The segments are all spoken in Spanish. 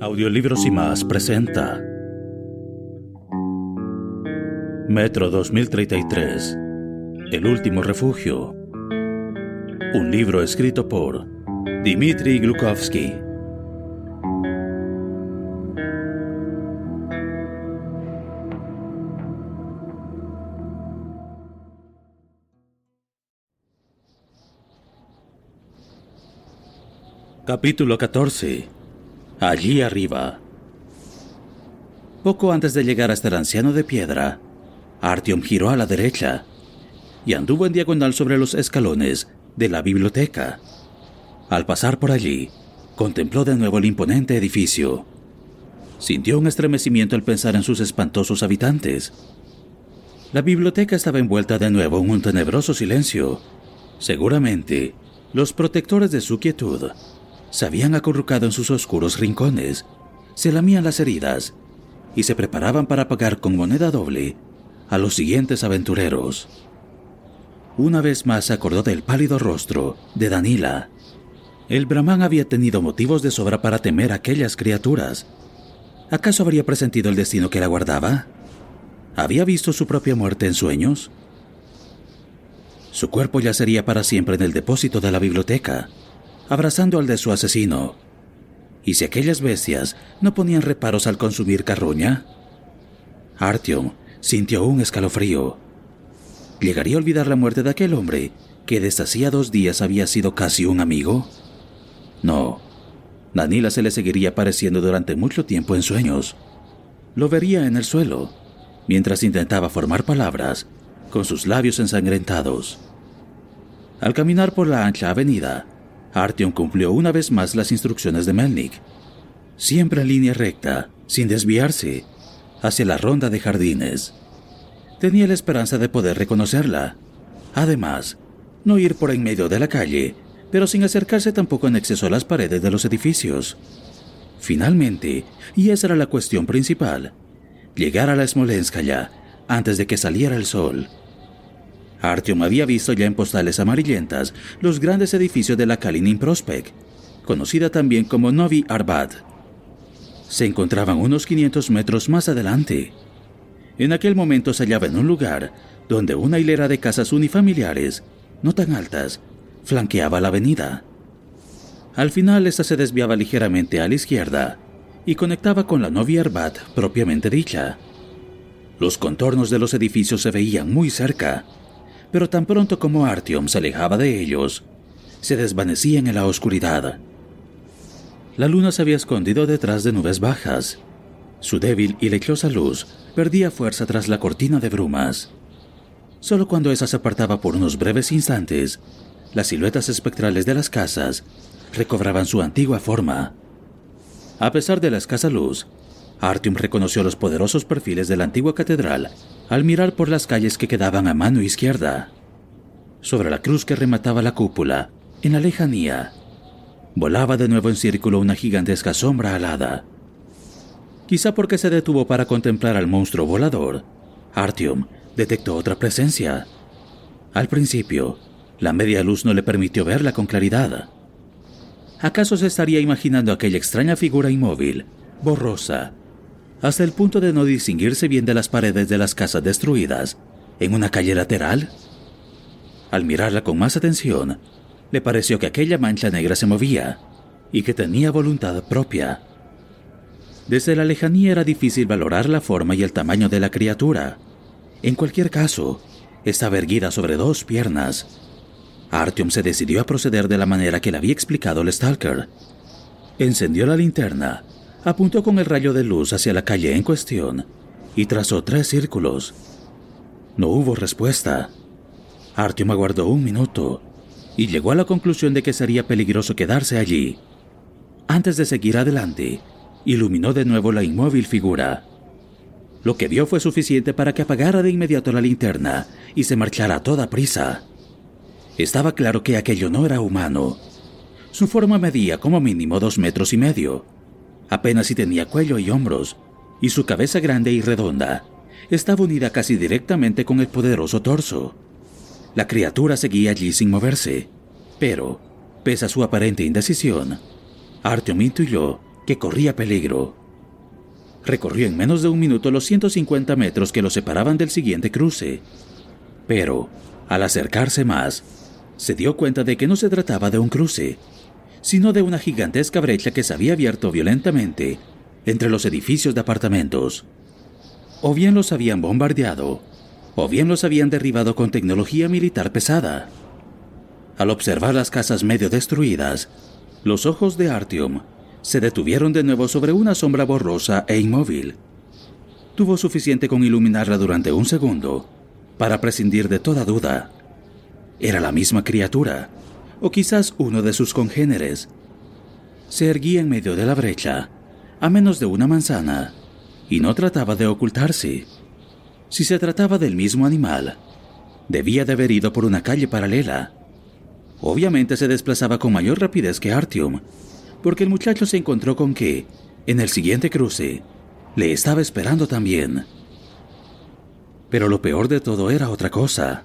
Audiolibros y más presenta Metro 2033 El último refugio. Un libro escrito por Dmitry Glukovsky. Capítulo 14 allí arriba. Poco antes de llegar hasta el anciano de piedra, Artyom giró a la derecha y anduvo en diagonal sobre los escalones de la biblioteca. Al pasar por allí, contempló de nuevo el imponente edificio. Sintió un estremecimiento al pensar en sus espantosos habitantes. La biblioteca estaba envuelta de nuevo en un tenebroso silencio. Seguramente, los protectores de su quietud se habían acurrucado en sus oscuros rincones, se lamían las heridas y se preparaban para pagar con moneda doble a los siguientes aventureros. Una vez más se acordó del pálido rostro de Danila. El brahman había tenido motivos de sobra para temer a aquellas criaturas. ¿Acaso habría presentido el destino que la guardaba? ¿Había visto su propia muerte en sueños? Su cuerpo yacería para siempre en el depósito de la biblioteca, abrazando al de su asesino. ¿Y si aquellas bestias no ponían reparos al consumir carroña? Artyom sintió un escalofrío. ¿Llegaría a olvidar la muerte de aquel hombre que desde hacía dos días había sido casi un amigo? No. Danila se le seguiría apareciendo durante mucho tiempo en sueños. Lo vería en el suelo, mientras intentaba formar palabras con sus labios ensangrentados. Al caminar por la ancha avenida, Artyom cumplió una vez más las instrucciones de Melnik. Siempre en línea recta, sin desviarse, hacia la ronda de jardines. Tenía la esperanza de poder reconocerla. Además, no ir por en medio de la calle, pero sin acercarse tampoco en exceso a las paredes de los edificios. Finalmente, y esa era la cuestión principal, llegar a la Smolenskaya antes de que saliera el sol. Artyom había visto ya en postales amarillentas los grandes edificios de la Kalinin Prospect, conocida también como Novi Arbat. Se encontraban unos 500 metros más adelante. En aquel momento se hallaba en un lugar donde una hilera de casas unifamiliares, no tan altas, flanqueaba la avenida. Al final esta se desviaba ligeramente a la izquierda y conectaba con la Novi Arbat propiamente dicha. Los contornos de los edificios se veían muy cerca pero tan pronto como Artyom se alejaba de ellos, se desvanecían en la oscuridad. La luna se había escondido detrás de nubes bajas. Su débil y lechosa luz perdía fuerza tras la cortina de brumas. Solo cuando esa se apartaba por unos breves instantes, las siluetas espectrales de las casas recobraban su antigua forma. A pesar de la escasa luz, Artyom reconoció los poderosos perfiles de la antigua catedral al mirar por las calles que quedaban a mano izquierda. Sobre la cruz que remataba la cúpula, en la lejanía, volaba de nuevo en círculo una gigantesca sombra alada. Quizá porque se detuvo para contemplar al monstruo volador, Artyom detectó otra presencia. Al principio, la media luz no le permitió verla con claridad. ¿Acaso se estaría imaginando aquella extraña figura inmóvil, borrosa, hasta el punto de no distinguirse bien de las paredes de las casas destruidas, en una calle lateral. Al mirarla con más atención, le pareció que aquella mancha negra se movía y que tenía voluntad propia. Desde la lejanía era difícil valorar la forma y el tamaño de la criatura. En cualquier caso, estaba erguida sobre dos piernas. Artyom se decidió a proceder de la manera que le había explicado el Stalker. Encendió la linterna apuntó con el rayo de luz hacia la calle en cuestión y trazó tres círculos, No hubo respuesta. Artyom aguardó un minuto y llegó a la conclusión de que sería peligroso quedarse allí. Antes de seguir adelante, iluminó de nuevo la inmóvil figura. Lo que vio fue suficiente para que apagara de inmediato la linterna y se marchara a toda prisa. Estaba claro que aquello no era humano. Su forma medía como mínimo dos metros y medio. Apenas si tenía cuello y hombros, y su cabeza grande y redonda estaba unida casi directamente con el poderoso torso. La criatura seguía allí sin moverse, pero, pese a su aparente indecisión, Artyom intuyó que corría peligro. Recorrió en menos de un minuto los 150 metros que lo separaban del siguiente cruce, pero, al acercarse más, se dio cuenta de que no se trataba de un cruce, sino de una gigantesca brecha que se había abierto violentamente entre los edificios de apartamentos. O bien los habían bombardeado, o bien los habían derribado con tecnología militar pesada. Al observar las casas medio destruidas, los ojos de Artyom se detuvieron de nuevo sobre una sombra borrosa e inmóvil. Tuvo suficiente con iluminarla durante un segundo para prescindir de toda duda. Era la misma criatura, o quizás uno de sus congéneres. Se erguía en medio de la brecha, a menos de una manzana, y no trataba de ocultarse. Si se trataba del mismo animal, debía de haber ido por una calle paralela. Obviamente se desplazaba con mayor rapidez que Artyom, porque el muchacho se encontró con que, en el siguiente cruce, le estaba esperando también. Pero lo peor de todo era otra cosa.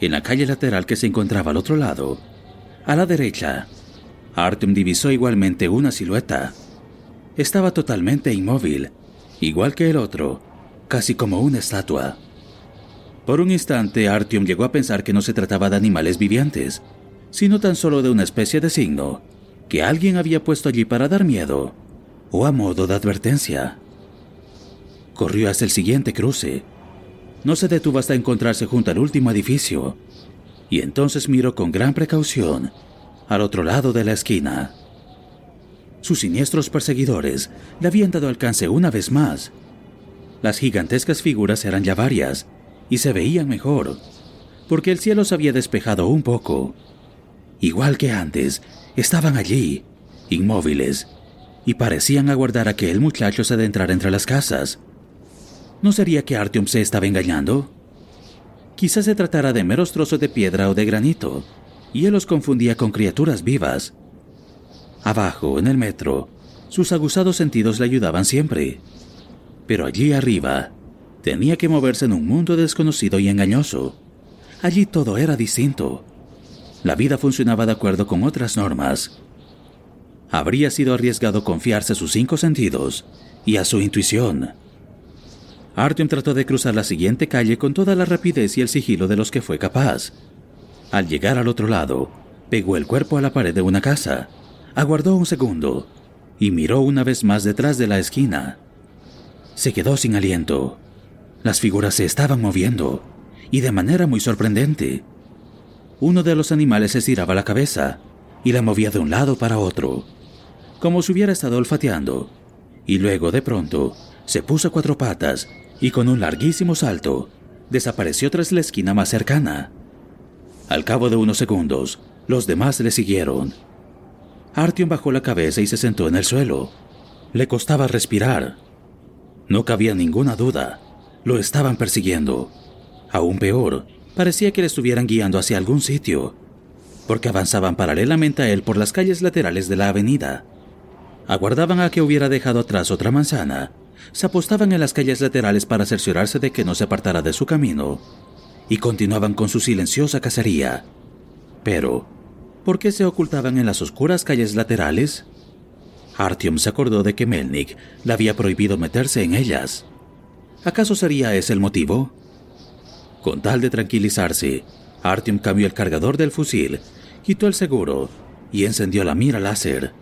En la calle lateral que se encontraba al otro lado, a la derecha, Artyom divisó igualmente una silueta. Estaba totalmente inmóvil, igual que el otro, casi como una estatua. Por un instante, Artyom llegó a pensar que no se trataba de animales vivientes, sino tan solo de una especie de signo que alguien había puesto allí para dar miedo o a modo de advertencia. Corrió hasta el siguiente cruce. No se detuvo hasta encontrarse junto al último edificio y entonces miró con gran precaución al otro lado de la esquina. Sus siniestros perseguidores le habían dado alcance una vez más. Las gigantescas figuras eran ya varias y se veían mejor, porque el cielo se había despejado un poco. Igual que antes, estaban allí, inmóviles, y parecían aguardar a que el muchacho se adentrara entre las casas. ¿No sería que Artyom se estaba engañando? Quizás se tratara de meros trozos de piedra o de granito, y él los confundía con criaturas vivas. Abajo, en el metro, sus aguzados sentidos le ayudaban siempre. Pero allí arriba, tenía que moverse en un mundo desconocido y engañoso. Allí todo era distinto la vida funcionaba de acuerdo con otras normas. Habría sido arriesgado confiarse a sus cinco sentidos y a su intuición. Artyom trató de cruzar la siguiente calle con toda la rapidez y el sigilo de los que fue capaz. Al llegar al otro lado, pegó el cuerpo a la pared de una casa, aguardó un segundo y miró una vez más detrás de la esquina. Se quedó sin aliento. Las figuras se estaban moviendo, y de manera muy sorprendente uno de los animales estiraba la cabeza y la movía de un lado para otro, como si hubiera estado olfateando, y luego de pronto se puso a cuatro patas y con un larguísimo salto desapareció tras la esquina más cercana. Al cabo de unos segundos, los demás le siguieron. Artyom bajó la cabeza y se sentó en el suelo. Le costaba respirar. No cabía ninguna duda. Lo estaban persiguiendo. Aún peor, parecía que le estuvieran guiando hacia algún sitio, porque avanzaban paralelamente a él por las calles laterales de la avenida. Aguardaban a que hubiera dejado atrás otra manzana, se apostaban en las calles laterales para cerciorarse de que no se apartara de su camino, y continuaban con su silenciosa cacería. Pero, ¿por qué se ocultaban en las oscuras calles laterales? Artyom se acordó de que Melnik le había prohibido meterse en ellas. ¿Acaso sería ese el motivo? Con tal de tranquilizarse, Artyom cambió el cargador del fusil, quitó el seguro y encendió la mira láser.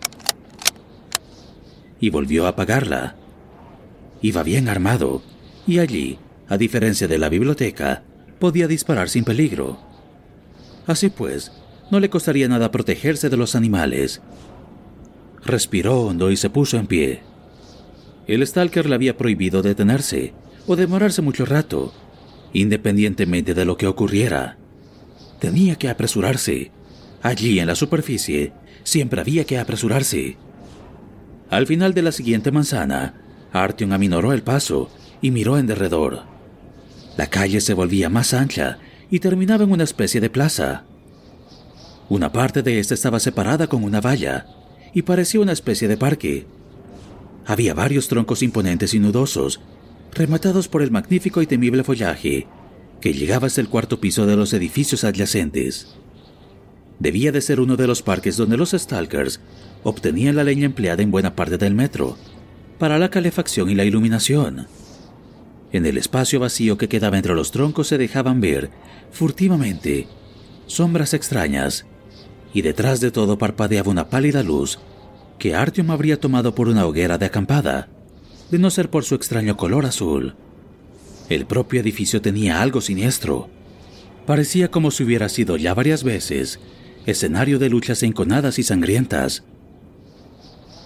Y volvió a apagarla. Iba bien armado, y allí, a diferencia de la biblioteca, podía disparar sin peligro. Así pues, no le costaría nada protegerse de los animales. Respiró hondo y se puso en pie. El Stalker le había prohibido detenerse o demorarse mucho rato, Independientemente de lo que ocurriera, tenía que apresurarse. Allí en la superficie siempre había que apresurarse. Al final de la siguiente manzana, Artyom aminoró el paso y miró en derredor. La calle se volvía más ancha y terminaba en una especie de plaza. Una parte de esta estaba separada con una valla y parecía una especie de parque. Había varios troncos imponentes y nudosos, rematados por el magnífico y temible follaje que llegaba hasta el cuarto piso de los edificios adyacentes. Debía de ser uno de los parques donde los Stalkers obtenían la leña empleada en buena parte del metro para la calefacción y la iluminación. En el espacio vacío que quedaba entre los troncos se dejaban ver, furtivamente, sombras extrañas y detrás de todo parpadeaba una pálida luz que Artyom habría tomado por una hoguera de acampada, de no ser por su extraño color azul. El propio edificio tenía algo siniestro. Parecía como si hubiera sido ya varias veces escenario de luchas enconadas y sangrientas.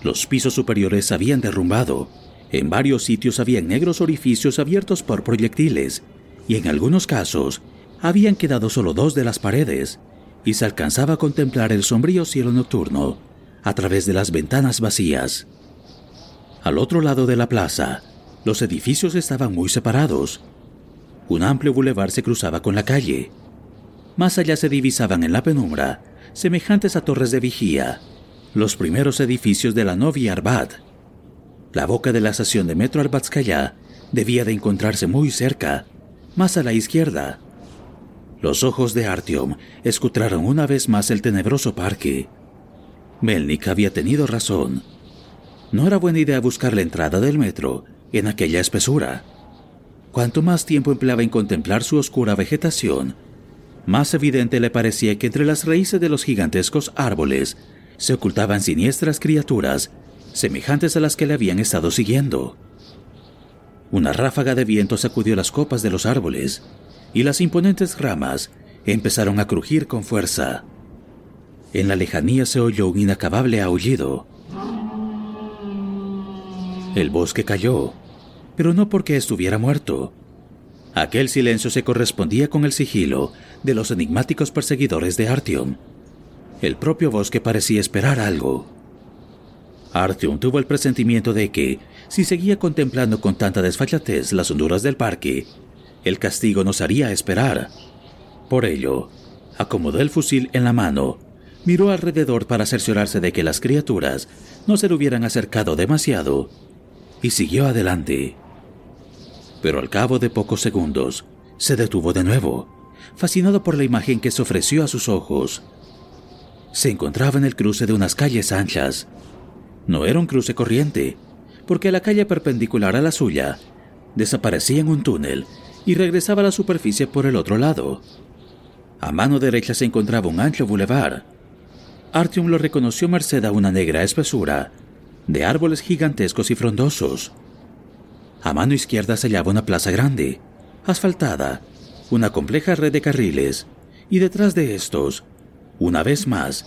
Los pisos superiores se habían derrumbado, en varios sitios habían negros orificios abiertos por proyectiles, y en algunos casos habían quedado solo dos de las paredes, y se alcanzaba a contemplar el sombrío cielo nocturno a través de las ventanas vacías. Al otro lado de la plaza, los edificios estaban muy separados. Un amplio bulevar se cruzaba con la calle. Más allá se divisaban en la penumbra, semejantes a torres de vigía, los primeros edificios de la Novia Arbat. La boca de la estación de metro Arbatskaya debía de encontrarse muy cerca, más a la izquierda. Los ojos de Artyom escutraron una vez más el tenebroso parque. Melnik había tenido razón. No era buena idea buscar la entrada del metro en aquella espesura. Cuanto más tiempo empleaba en contemplar su oscura vegetación, más evidente le parecía que entre las raíces de los gigantescos árboles se ocultaban siniestras criaturas semejantes a las que le habían estado siguiendo. Una ráfaga de viento sacudió las copas de los árboles y las imponentes ramas empezaron a crujir con fuerza. En la lejanía se oyó un inacabable aullido. El bosque cayó, pero no porque estuviera muerto. Aquel silencio se correspondía con el sigilo de los enigmáticos perseguidores de Artyom. El propio bosque parecía esperar algo. Artyom tuvo el presentimiento de que, si seguía contemplando con tanta desfachatez las honduras del parque, el castigo nos haría esperar. Por ello, acomodó el fusil en la mano, miró alrededor para cerciorarse de que las criaturas no se le hubieran acercado demasiado y siguió adelante. Pero al cabo de pocos segundos, se detuvo de nuevo, fascinado por la imagen que se ofreció a sus ojos. Se encontraba en el cruce de unas calles anchas. No era un cruce corriente, porque la calle perpendicular a la suya desaparecía en un túnel y regresaba a la superficie por el otro lado. A mano derecha se encontraba un ancho bulevar. Artyom lo reconoció merced a una negra espesura de árboles gigantescos y frondosos. A mano izquierda se hallaba una plaza grande, asfaltada, una compleja red de carriles, y detrás de estos, una vez más,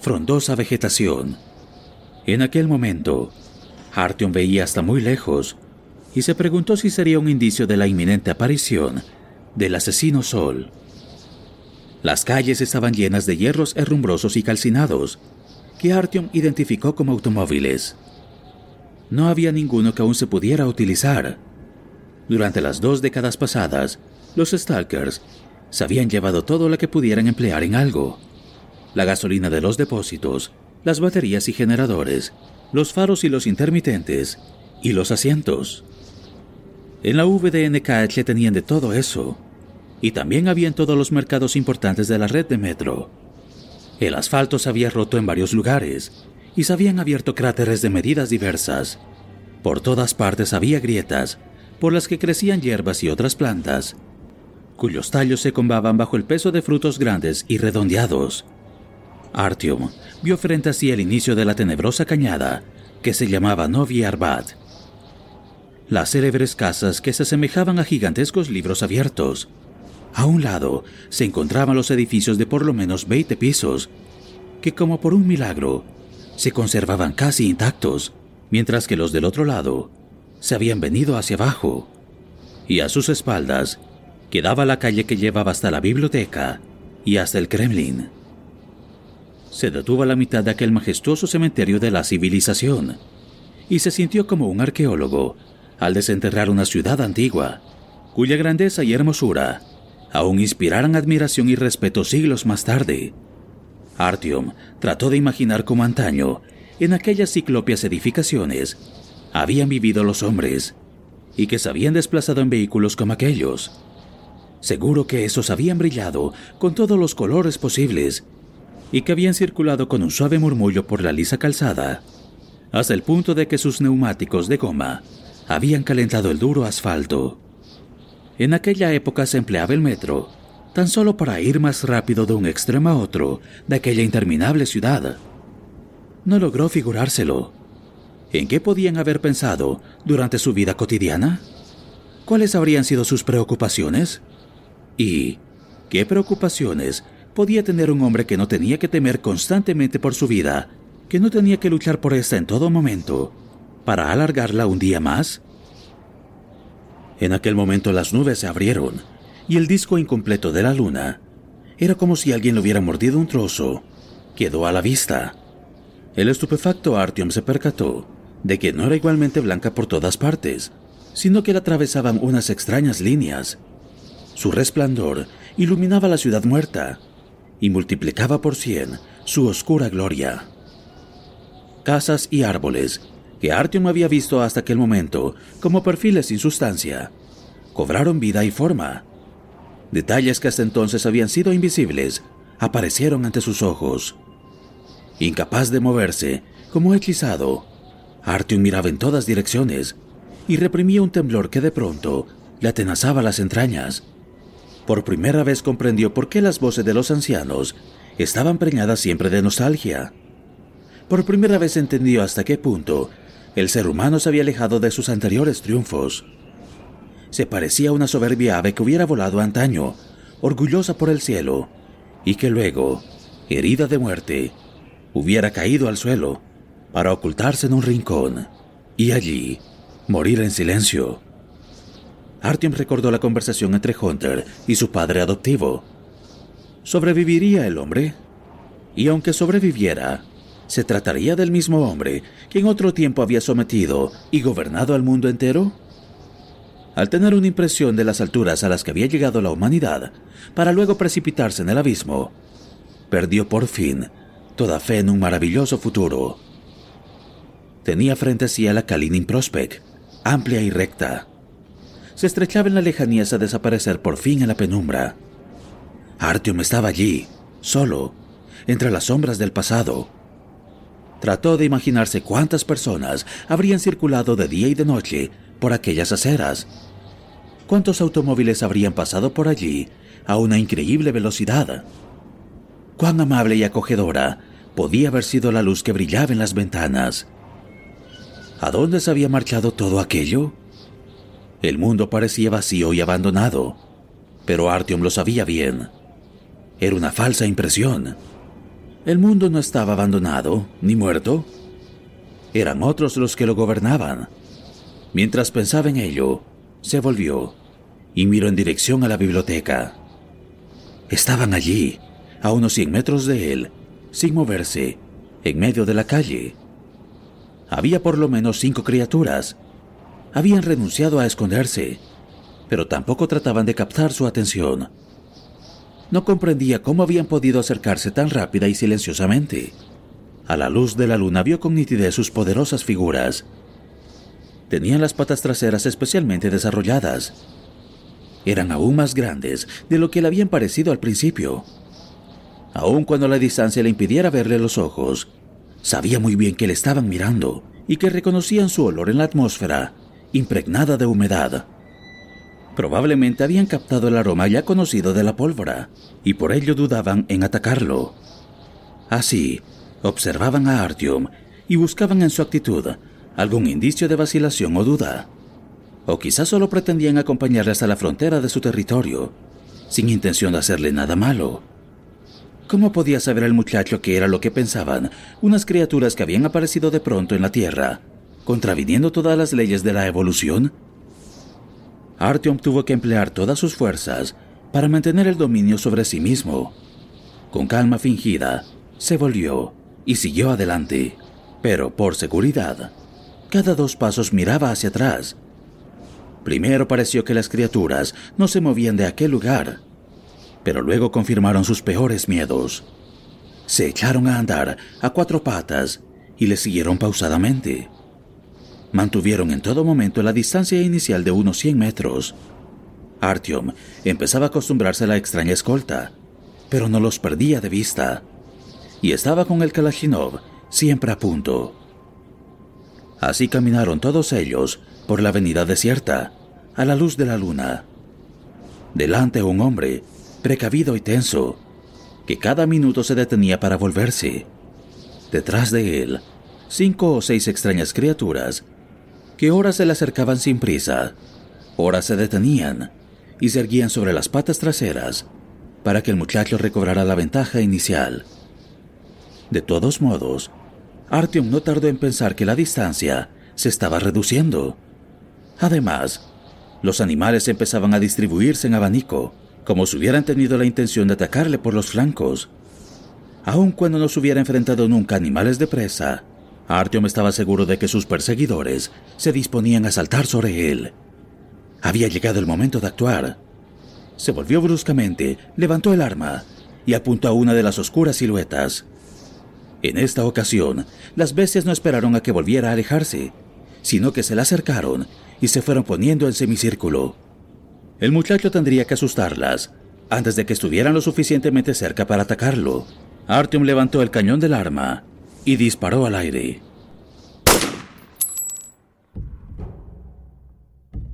frondosa vegetación. En aquel momento, Artyom veía hasta muy lejos y se preguntó si sería un indicio de la inminente aparición del asesino Sol. Las calles estaban llenas de hierros herrumbrosos y calcinados, que Artyom identificó como automóviles. No había ninguno que aún se pudiera utilizar. Durante las dos décadas pasadas, los Stalkers se habían llevado todo lo que pudieran emplear en algo. La gasolina de los depósitos, las baterías y generadores, los faros y los intermitentes, y los asientos. En la VDNKH tenían de todo eso, y también había en todos los mercados importantes de la red de metro. El asfalto se había roto en varios lugares, y se habían abierto cráteres de medidas diversas. Por todas partes había grietas, por las que crecían hierbas y otras plantas, cuyos tallos se combaban bajo el peso de frutos grandes y redondeados. Artyom vio frente a sí el inicio de la tenebrosa cañada que se llamaba Novi Arbat las célebres casas que se asemejaban a gigantescos libros abiertos. A un lado se encontraban los edificios de por lo menos 20 pisos, que como por un milagro se conservaban casi intactos, mientras que los del otro lado se habían venido hacia abajo. Y a sus espaldas, Quedaba la calle que llevaba hasta la biblioteca y hasta el Kremlin. Se detuvo a la mitad de aquel majestuoso cementerio de la civilización y se sintió como un arqueólogo al desenterrar una ciudad antigua, cuya grandeza y hermosura aún inspiraran admiración y respeto siglos más tarde. Artyom trató de imaginar cómo antaño, en aquellas ciclopias edificaciones, habían vivido los hombres y que se habían desplazado en vehículos como aquellos. Seguro que esos habían brillado con todos los colores posibles y que habían circulado con un suave murmullo por la lisa calzada, hasta el punto de que sus neumáticos de goma habían calentado el duro asfalto. En aquella época se empleaba el metro, tan solo para ir más rápido de un extremo a otro de aquella interminable ciudad. No logró figurárselo. ¿En qué podían haber pensado durante su vida cotidiana? ¿Cuáles habrían sido sus preocupaciones? ¿Y qué preocupaciones podía tener un hombre que no tenía que temer constantemente por su vida, que no tenía que luchar por esta en todo momento, para alargarla un día más? En aquel momento las nubes se abrieron y el disco incompleto de la luna era como si alguien le hubiera mordido un trozo. Quedó a la vista. El estupefacto Artyom se percató de que no era igualmente blanca por todas partes, sino que la atravesaban unas extrañas líneas. Su resplandor iluminaba la ciudad muerta y multiplicaba por cien su oscura gloria. Casas y árboles que Artyom había visto hasta aquel momento como perfiles sin sustancia, cobraron vida y forma. Detalles que hasta entonces habían sido invisibles aparecieron ante sus ojos. Incapaz de moverse, como hechizado, Artyom miraba en todas direcciones y reprimía un temblor que de pronto le atenazaba las entrañas. Por primera vez comprendió por qué las voces de los ancianos estaban preñadas siempre de nostalgia. Por primera vez entendió hasta qué punto el ser humano se había alejado de sus anteriores triunfos. Se parecía a una soberbia ave que hubiera volado antaño, orgullosa por el cielo, y que luego, herida de muerte, hubiera caído al suelo para ocultarse en un rincón y allí morir en silencio. Artyom recordó la conversación entre Hunter y su padre adoptivo. ¿Sobreviviría el hombre? Y aunque sobreviviera, ¿Se trataría del mismo hombre que en otro tiempo había sometido y gobernado al mundo entero? Al tener una impresión de las alturas a las que había llegado la humanidad, para luego precipitarse en el abismo, perdió por fin toda fe en un maravilloso futuro. Tenía frente a sí a la Kalinin Prospect, amplia y recta. Se estrechaba en la lejanía hasta desaparecer por fin en la penumbra. Artyom estaba allí, solo, entre las sombras del pasado Trató de imaginarse cuántas personas habrían circulado de día y de noche por aquellas aceras. Cuántos automóviles habrían pasado por allí a una increíble velocidad. Cuán amable y acogedora podía haber sido la luz que brillaba en las ventanas. ¿A dónde se había marchado todo aquello? El mundo parecía vacío y abandonado, pero Artyom lo sabía bien. Era una falsa impresión. El mundo no estaba abandonado ni muerto. Eran otros los que lo gobernaban. Mientras pensaba en ello, se volvió y miró en dirección a la biblioteca. Estaban allí, a unos 100 metros de él, sin moverse, en medio de la calle. Había por lo menos cinco criaturas. Habían renunciado a esconderse, pero tampoco trataban de captar su atención. No comprendía cómo habían podido acercarse tan rápida y silenciosamente. A la luz de la luna vio con nitidez sus poderosas figuras. Tenían las patas traseras especialmente desarrolladas. Eran aún más grandes de lo que le habían parecido al principio. Aun cuando la distancia le impidiera verle los ojos, sabía muy bien que le estaban mirando y que reconocían su olor en la atmósfera, impregnada de humedad. Probablemente habían captado el aroma ya conocido de la pólvora y por ello dudaban en atacarlo. Así, observaban a Artyom y buscaban en su actitud algún indicio de vacilación o duda. O quizás solo pretendían acompañarle hasta la frontera de su territorio, sin intención de hacerle nada malo. ¿Cómo podía saber el muchacho que era lo que pensaban unas criaturas que habían aparecido de pronto en la Tierra, contraviniendo todas las leyes de la evolución? Artyom tuvo que emplear todas sus fuerzas para mantener el dominio sobre sí mismo. Con calma fingida, se volvió y siguió adelante, pero por seguridad, cada dos pasos miraba hacia atrás. Primero pareció que las criaturas no se movían de aquel lugar, pero luego confirmaron sus peores miedos. Se echaron a andar a cuatro patas y le siguieron pausadamente. Mantuvieron en todo momento la distancia inicial de unos 100 metros. Artyom empezaba a acostumbrarse a la extraña escolta, pero no los perdía de vista. Y estaba con el Kalashnikov siempre a punto. Así caminaron todos ellos por la avenida desierta, a la luz de la luna. Delante un hombre, precavido y tenso, que cada minuto se detenía para volverse. Detrás de él, cinco o seis extrañas criaturas, que ahora se le acercaban sin prisa, ahora se detenían y se erguían sobre las patas traseras para que el muchacho recobrara la ventaja inicial. De todos modos, Artyom no tardó en pensar que la distancia se estaba reduciendo. Además, los animales empezaban a distribuirse en abanico, como si hubieran tenido la intención de atacarle por los flancos. Aun cuando no se hubiera enfrentado nunca a animales de presa, Artyom estaba seguro de que sus perseguidores se disponían a saltar sobre él. Había llegado el momento de actuar. Se volvió bruscamente, levantó el arma y apuntó a una de las oscuras siluetas. En esta ocasión, las bestias no esperaron a que volviera a alejarse, sino que se le acercaron y se fueron poniendo en semicírculo. El muchacho tendría que asustarlas antes de que estuvieran lo suficientemente cerca para atacarlo. Artyom levantó el cañón del arma y disparó al aire.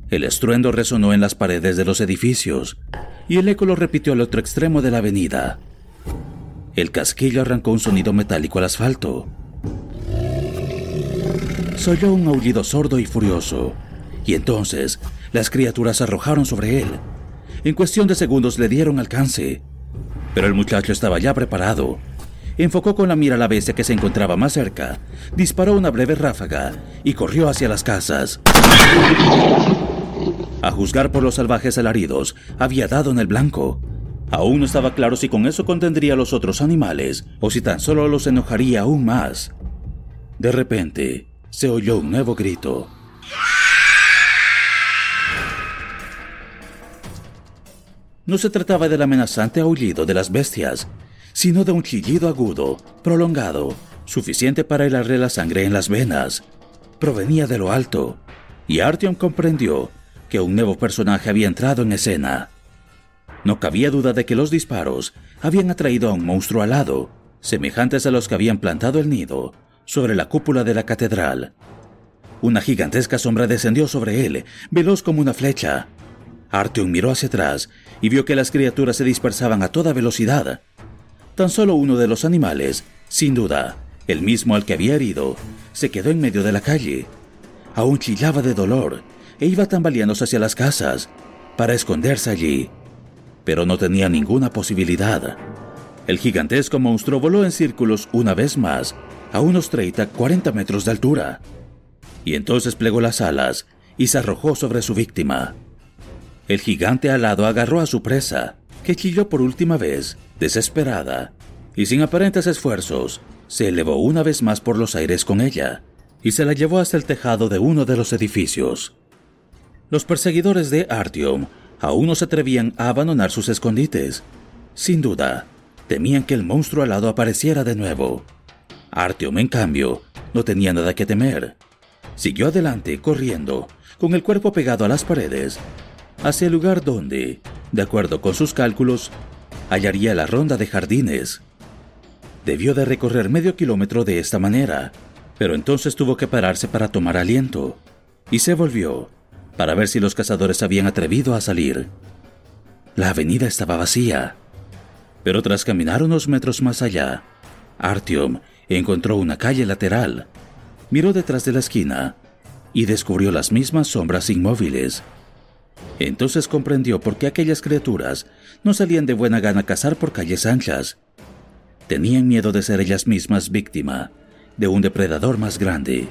El estruendo resonó en las paredes de los edificios y el eco lo repitió al otro extremo de la avenida. El casquillo arrancó un sonido metálico al asfalto. Soyó un aullido sordo y furioso, y entonces las criaturas arrojaron sobre él. En cuestión de segundos le dieron alcance, pero el muchacho estaba ya preparado. Enfocó con la mira a la bestia que se encontraba más cerca, disparó una breve ráfaga y corrió hacia las casas. A juzgar por los salvajes alaridos, había dado en el blanco. Aún no estaba claro si con eso contendría a los otros animales o si tan solo los enojaría aún más. De repente, se oyó un nuevo grito. No se trataba del amenazante aullido de las bestias, sino de un chillido agudo, prolongado, suficiente para helarle la sangre en las venas. Provenía de lo alto, y Artyom comprendió que un nuevo personaje había entrado en escena. No cabía duda de que los disparos habían atraído a un monstruo alado, semejantes a los que habían plantado el nido sobre la cúpula de la catedral. Una gigantesca sombra descendió sobre él, veloz como una flecha. Artyom miró hacia atrás y vio que las criaturas se dispersaban a toda velocidad. Tan solo uno de los animales, sin duda, el mismo al que había herido, se quedó en medio de la calle. Aún chillaba de dolor e iba tambaleándose hacia las casas para esconderse allí pero no tenía ninguna posibilidad. El gigantesco monstruo voló en círculos una vez más, a unos 30-40 metros de altura, y entonces plegó las alas y se arrojó sobre su víctima. El gigante alado agarró a su presa, que chilló por última vez, desesperada, y sin aparentes esfuerzos, se elevó una vez más por los aires con ella, y se la llevó hasta el tejado de uno de los edificios. Los perseguidores de Artyom aún no se atrevían a abandonar sus escondites. Sin duda, temían que el monstruo alado apareciera de nuevo. Artyom, en cambio, no tenía nada que temer. Siguió adelante, corriendo, con el cuerpo pegado a las paredes, hacia el lugar donde, de acuerdo con sus cálculos, hallaría la ronda de jardines. Debió de recorrer medio kilómetro de esta manera, pero entonces tuvo que pararse para tomar aliento, y se volvió para ver si los cazadores habían atrevido a salir. La avenida estaba vacía, pero tras caminar unos metros más allá, Artyom encontró una calle lateral, miró detrás de la esquina y descubrió las mismas sombras inmóviles. Entonces comprendió por qué aquellas criaturas no salían de buena gana a cazar por calles anchas. Tenían miedo de ser ellas mismas víctima de un depredador más grande.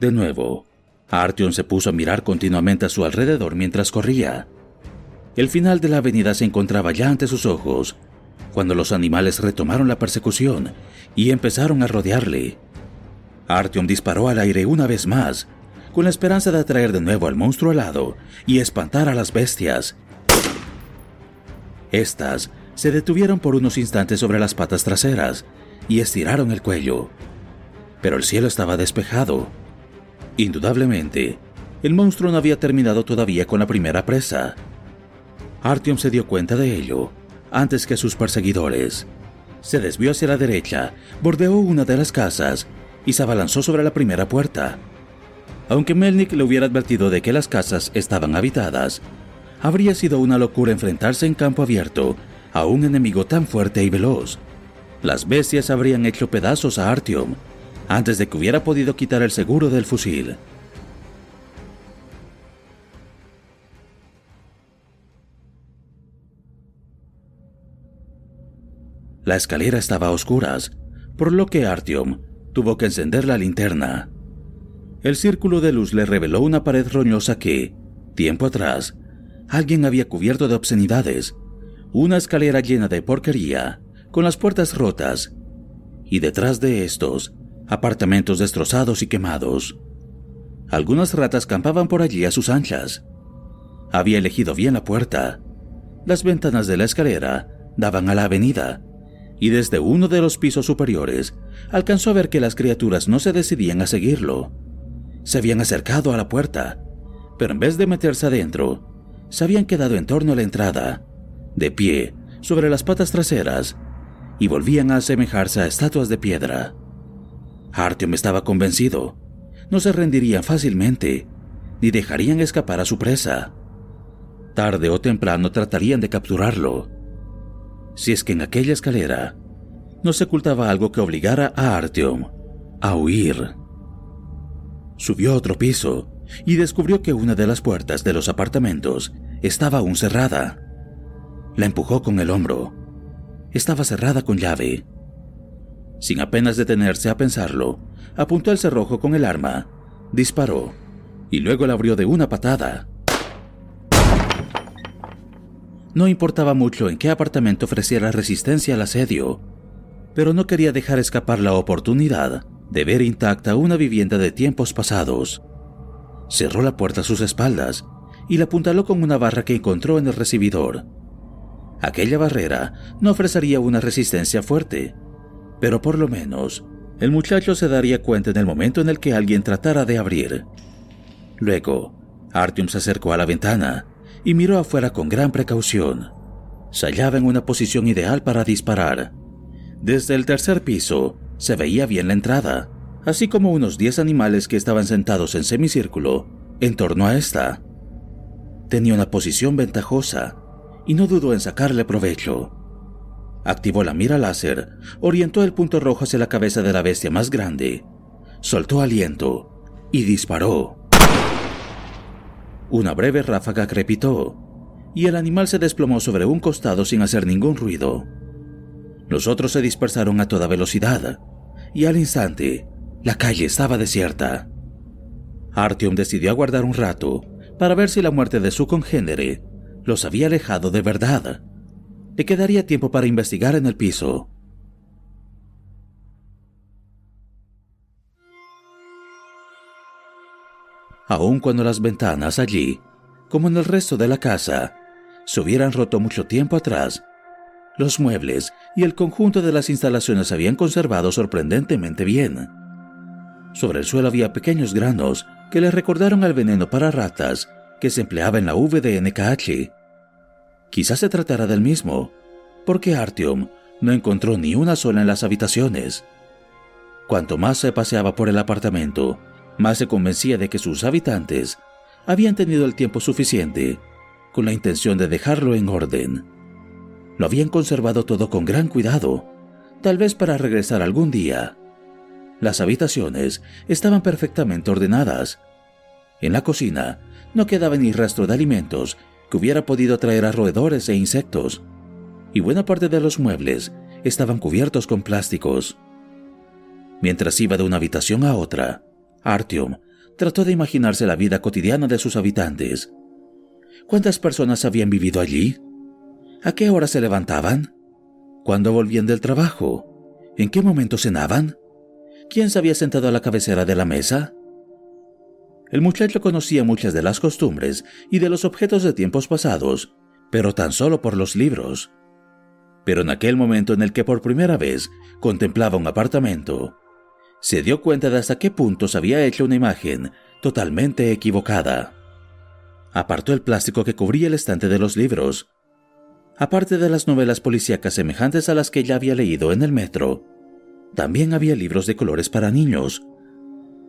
De nuevo, Artyom se puso a mirar continuamente a su alrededor mientras corría. El final de la avenida se encontraba ya ante sus ojos, cuando los animales retomaron la persecución y empezaron a rodearle. Artyom disparó al aire una vez más, con la esperanza de atraer de nuevo al monstruo alado y espantar a las bestias. Estas se detuvieron por unos instantes sobre las patas traseras y estiraron el cuello. Pero el cielo estaba despejado. Indudablemente, el monstruo no había terminado todavía con la primera presa. Artyom se dio cuenta de ello antes que sus perseguidores. Se desvió hacia la derecha, bordeó una de las casas y se abalanzó sobre la primera puerta. Aunque Melnik le hubiera advertido de que las casas estaban habitadas, habría sido una locura enfrentarse en campo abierto a un enemigo tan fuerte y veloz. Las bestias habrían hecho pedazos a Artyom antes de que hubiera podido quitar el seguro del fusil. La escalera estaba a oscuras, por lo que Artyom tuvo que encender la linterna. El círculo de luz le reveló una pared roñosa que, tiempo atrás, alguien había cubierto de obscenidades, una escalera llena de porquería, con las puertas rotas, y detrás de estos, apartamentos destrozados y quemados. Algunas ratas campaban por allí a sus anchas. Había elegido bien la puerta. Las ventanas de la escalera daban a la avenida, y desde uno de los pisos superiores alcanzó a ver que las criaturas no se decidían a seguirlo. Se habían acercado a la puerta, pero en vez de meterse adentro, se habían quedado en torno a la entrada, de pie, sobre las patas traseras, y volvían a asemejarse a estatuas de piedra. Artyom estaba convencido. No se rendirían fácilmente, ni dejarían escapar a su presa. Tarde o temprano tratarían de capturarlo si es que en aquella escalera no se ocultaba algo que obligara a Artyom a huir. Subió a otro piso y descubrió que una de las puertas de los apartamentos estaba aún cerrada. La empujó con el hombro. Estaba cerrada con llave. Sin apenas detenerse a pensarlo, apuntó el cerrojo con el arma, disparó y luego la abrió de una patada. No importaba mucho en qué apartamento ofreciera resistencia al asedio, pero no quería dejar escapar la oportunidad de ver intacta una vivienda de tiempos pasados. Cerró la puerta a sus espaldas y la apuntaló con una barra que encontró en el recibidor. Aquella barrera no ofrecería una resistencia fuerte, pero por lo menos el muchacho se daría cuenta en el momento en el que alguien tratara de abrir. Luego, Artyom se acercó a la ventana y miró afuera con gran precaución. Se hallaba en una posición ideal para disparar. Desde el tercer piso se veía bien la entrada, así como unos 10 animales que estaban sentados en semicírculo en torno a esta. Tenía una posición ventajosa y no dudó en sacarle provecho. Activó la mira láser, orientó el punto rojo hacia la cabeza de la bestia más grande, soltó aliento y disparó. Una breve ráfaga crepitó, y el animal se desplomó sobre un costado sin hacer ningún ruido. Los otros se dispersaron a toda velocidad, y al instante, la calle estaba desierta. Artyom decidió aguardar un rato para ver si la muerte de su congénere los había alejado de verdad. Le quedaría tiempo para investigar en el piso. aun cuando las ventanas allí, como en el resto de la casa, se hubieran roto mucho tiempo atrás, los muebles y el conjunto de las instalaciones se habían conservado sorprendentemente bien. Sobre el suelo había pequeños granos que le recordaron al veneno para ratas que se empleaba en la VDNKH. Quizás se tratara del mismo, porque Artyom no encontró ni una sola en las habitaciones. Cuanto más se paseaba por el apartamento, más se convencía de que sus habitantes habían tenido el tiempo suficiente con la intención de dejarlo en orden. Lo habían conservado todo con gran cuidado, tal vez para regresar algún día. Las habitaciones estaban perfectamente ordenadas. En la cocina no quedaba ni rastro de alimentos que hubiera podido atraer a roedores e insectos, y buena parte de los muebles estaban cubiertos con plásticos. Mientras iba de una habitación a otra, Artyom trató de imaginarse la vida cotidiana de sus habitantes. ¿Cuántas personas habían vivido allí? ¿A qué hora se levantaban? ¿Cuándo volvían del trabajo? ¿En qué momento cenaban? ¿Quién se había sentado a la cabecera de la mesa? El muchacho conocía muchas de las costumbres y de los objetos de tiempos pasados, pero tan solo por los libros. Pero en aquel momento en el que por primera vez contemplaba un apartamento, se dio cuenta de hasta qué punto se había hecho una imagen totalmente equivocada. Apartó el plástico que cubría el estante de los libros. Aparte de las novelas policíacas semejantes a las que ya había leído en el metro, también había libros de colores para niños.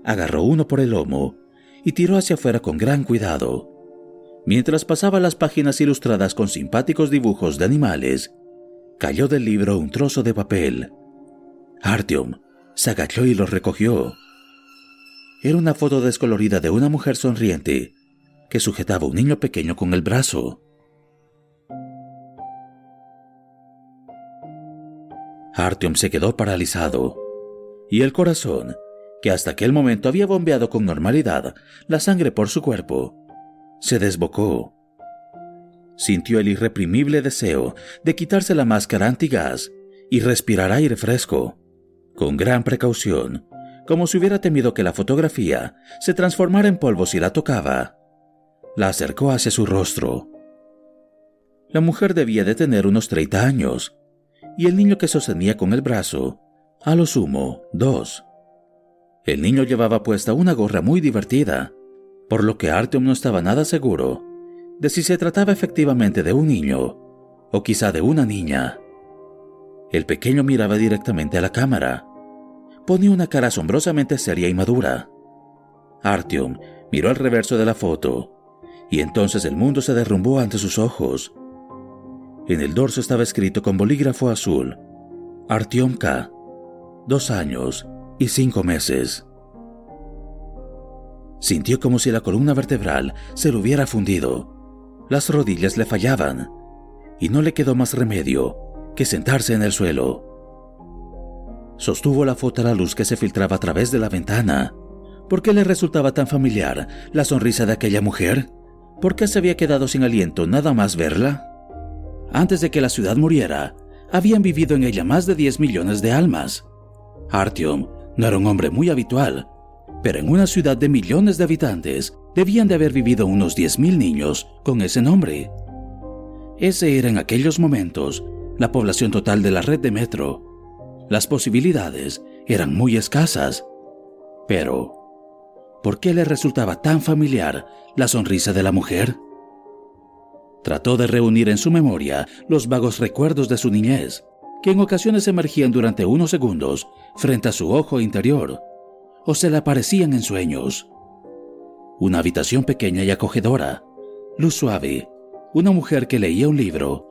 Agarró uno por el lomo y tiró hacia afuera con gran cuidado. Mientras pasaba las páginas ilustradas con simpáticos dibujos de animales, cayó del libro un trozo de papel. Artyom se agachó y lo recogió. Era una foto descolorida de una mujer sonriente que sujetaba a un niño pequeño con el brazo. Artyom se quedó paralizado y el corazón, que hasta aquel momento había bombeado con normalidad la sangre por su cuerpo, se desbocó. Sintió el irreprimible deseo de quitarse la máscara antigás y respirar aire fresco con gran precaución, como si hubiera temido que la fotografía se transformara en polvo si la tocaba. La acercó hacia su rostro. La mujer debía de tener unos 30 años, y el niño que sostenía con el brazo, a lo sumo, dos. El niño llevaba puesta una gorra muy divertida, por lo que Artyom no estaba nada seguro de si se trataba efectivamente de un niño o quizá de una niña. El pequeño miraba directamente a la cámara, ponía una cara asombrosamente seria y madura. Artyom miró el reverso de la foto, y entonces el mundo se derrumbó ante sus ojos. En el dorso estaba escrito con bolígrafo azul, Artyom K., dos años y cinco meses. Sintió como si la columna vertebral se le hubiera fundido. Las rodillas le fallaban, y no le quedó más remedio que sentarse en el suelo. Sostuvo la foto a la luz que se filtraba a través de la ventana. ¿Por qué le resultaba tan familiar la sonrisa de aquella mujer? ¿Por qué se había quedado sin aliento nada más verla? Antes de que la ciudad muriera, habían vivido en ella más de 10 millones de almas. Artyom no era un hombre muy habitual, pero en una ciudad de millones de habitantes debían de haber vivido unos 10.000 niños con ese nombre. Ese era en aquellos momentos la población total de la red de metro las posibilidades eran muy escasas. Pero, ¿por qué le resultaba tan familiar la sonrisa de la mujer? Trató de reunir en su memoria los vagos recuerdos de su niñez, que en ocasiones emergían durante unos segundos frente a su ojo interior, o se le aparecían en sueños. Una habitación pequeña y acogedora, luz suave, una mujer que leía un libro,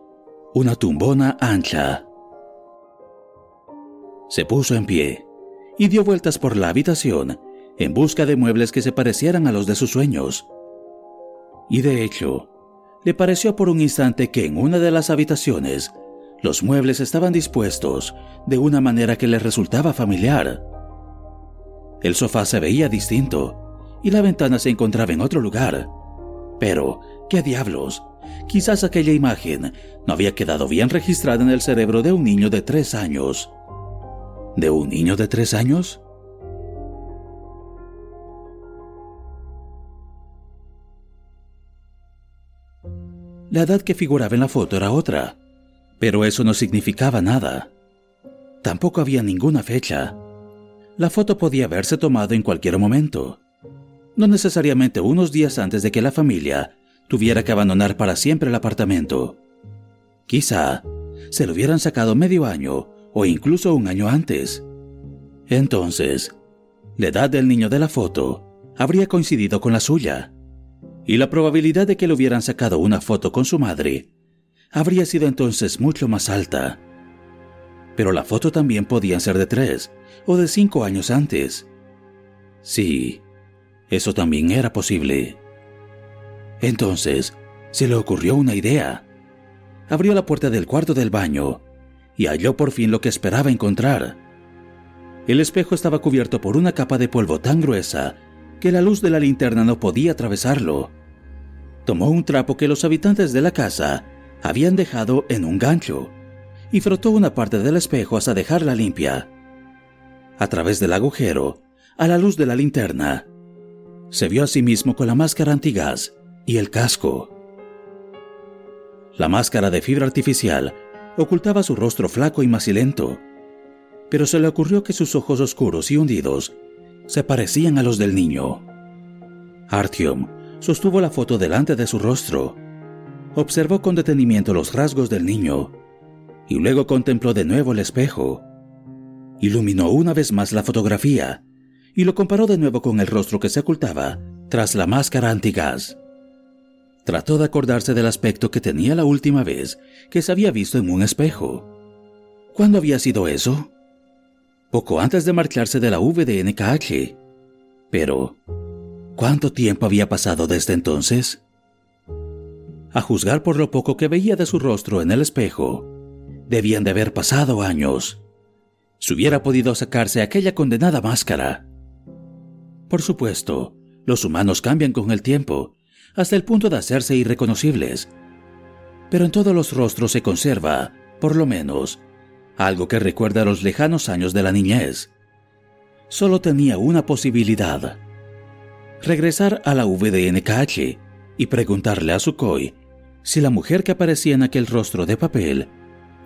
una tumbona ancha, se puso en pie y dio vueltas por la habitación en busca de muebles que se parecieran a los de sus sueños. Y de hecho, le pareció por un instante que en una de las habitaciones los muebles estaban dispuestos de una manera que le resultaba familiar. El sofá se veía distinto y la ventana se encontraba en otro lugar. Pero, ¿qué diablos? Quizás aquella imagen no había quedado bien registrada en el cerebro de un niño de tres años de un niño de tres años? La edad que figuraba en la foto era otra, pero eso no significaba nada. Tampoco había ninguna fecha. La foto podía haberse tomado en cualquier momento, no necesariamente unos días antes de que la familia tuviera que abandonar para siempre el apartamento. Quizá se lo hubieran sacado medio año o incluso un año antes. Entonces, la edad del niño de la foto habría coincidido con la suya, y la probabilidad de que le hubieran sacado una foto con su madre habría sido entonces mucho más alta. Pero la foto también podía ser de tres o de cinco años antes. Sí, eso también era posible. Entonces, se le ocurrió una idea. Abrió la puerta del cuarto del baño y halló por fin lo que esperaba encontrar. El espejo estaba cubierto por una capa de polvo tan gruesa que la luz de la linterna no podía atravesarlo. Tomó un trapo que los habitantes de la casa habían dejado en un gancho y frotó una parte del espejo hasta dejarla limpia. A través del agujero, a la luz de la linterna, se vio a sí mismo con la máscara antigás y el casco. La máscara de fibra artificial ocultaba su rostro flaco y macilento, pero se le ocurrió que sus ojos oscuros y hundidos se parecían a los del niño. Artyom sostuvo la foto delante de su rostro, observó con detenimiento los rasgos del niño y luego contempló de nuevo el espejo. Iluminó una vez más la fotografía y lo comparó de nuevo con el rostro que se ocultaba tras la máscara antigás. Trató de acordarse del aspecto que tenía la última vez que se había visto en un espejo. ¿Cuándo había sido eso? Poco antes de marcharse de la VDNKH. Pero, ¿cuánto tiempo había pasado desde entonces? A juzgar por lo poco que veía de su rostro en el espejo, debían de haber pasado años. Si hubiera podido sacarse aquella condenada máscara. Por supuesto, los humanos cambian con el tiempo hasta el punto de hacerse irreconocibles. Pero en todos los rostros se conserva, por lo menos, algo que recuerda a los lejanos años de la niñez. Solo tenía una posibilidad. Regresar a la VDNKH y preguntarle a Sukhoi si la mujer que aparecía en aquel rostro de papel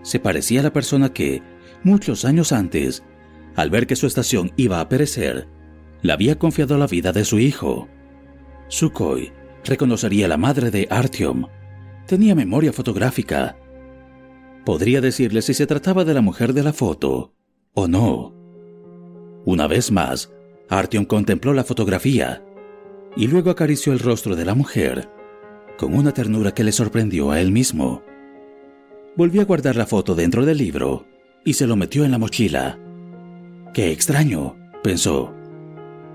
se parecía a la persona que, muchos años antes, al ver que su estación iba a perecer, le había confiado la vida de su hijo. Sukhoi reconocería a la madre de Artyom. Tenía memoria fotográfica. Podría decirle si se trataba de la mujer de la foto o no. Una vez más, Artyom contempló la fotografía y luego acarició el rostro de la mujer con una ternura que le sorprendió a él mismo. Volvió a guardar la foto dentro del libro y se lo metió en la mochila. Qué extraño, pensó.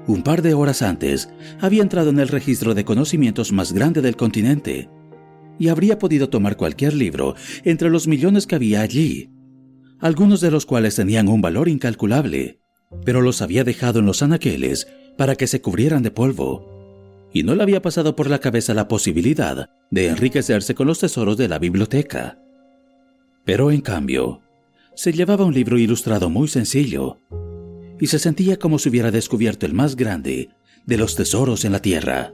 Un par de horas antes, había entrado en el registro de conocimientos más grande del continente y habría podido tomar cualquier libro entre los millones que había allí, algunos de los cuales tenían un valor incalculable, pero los había dejado en los anaqueles para que se cubrieran de polvo, y no le había pasado por la cabeza la posibilidad de enriquecerse con los tesoros de la biblioteca. Pero en cambio, se llevaba un libro ilustrado muy sencillo, y se sentía como si hubiera descubierto el más grande de los tesoros en la tierra.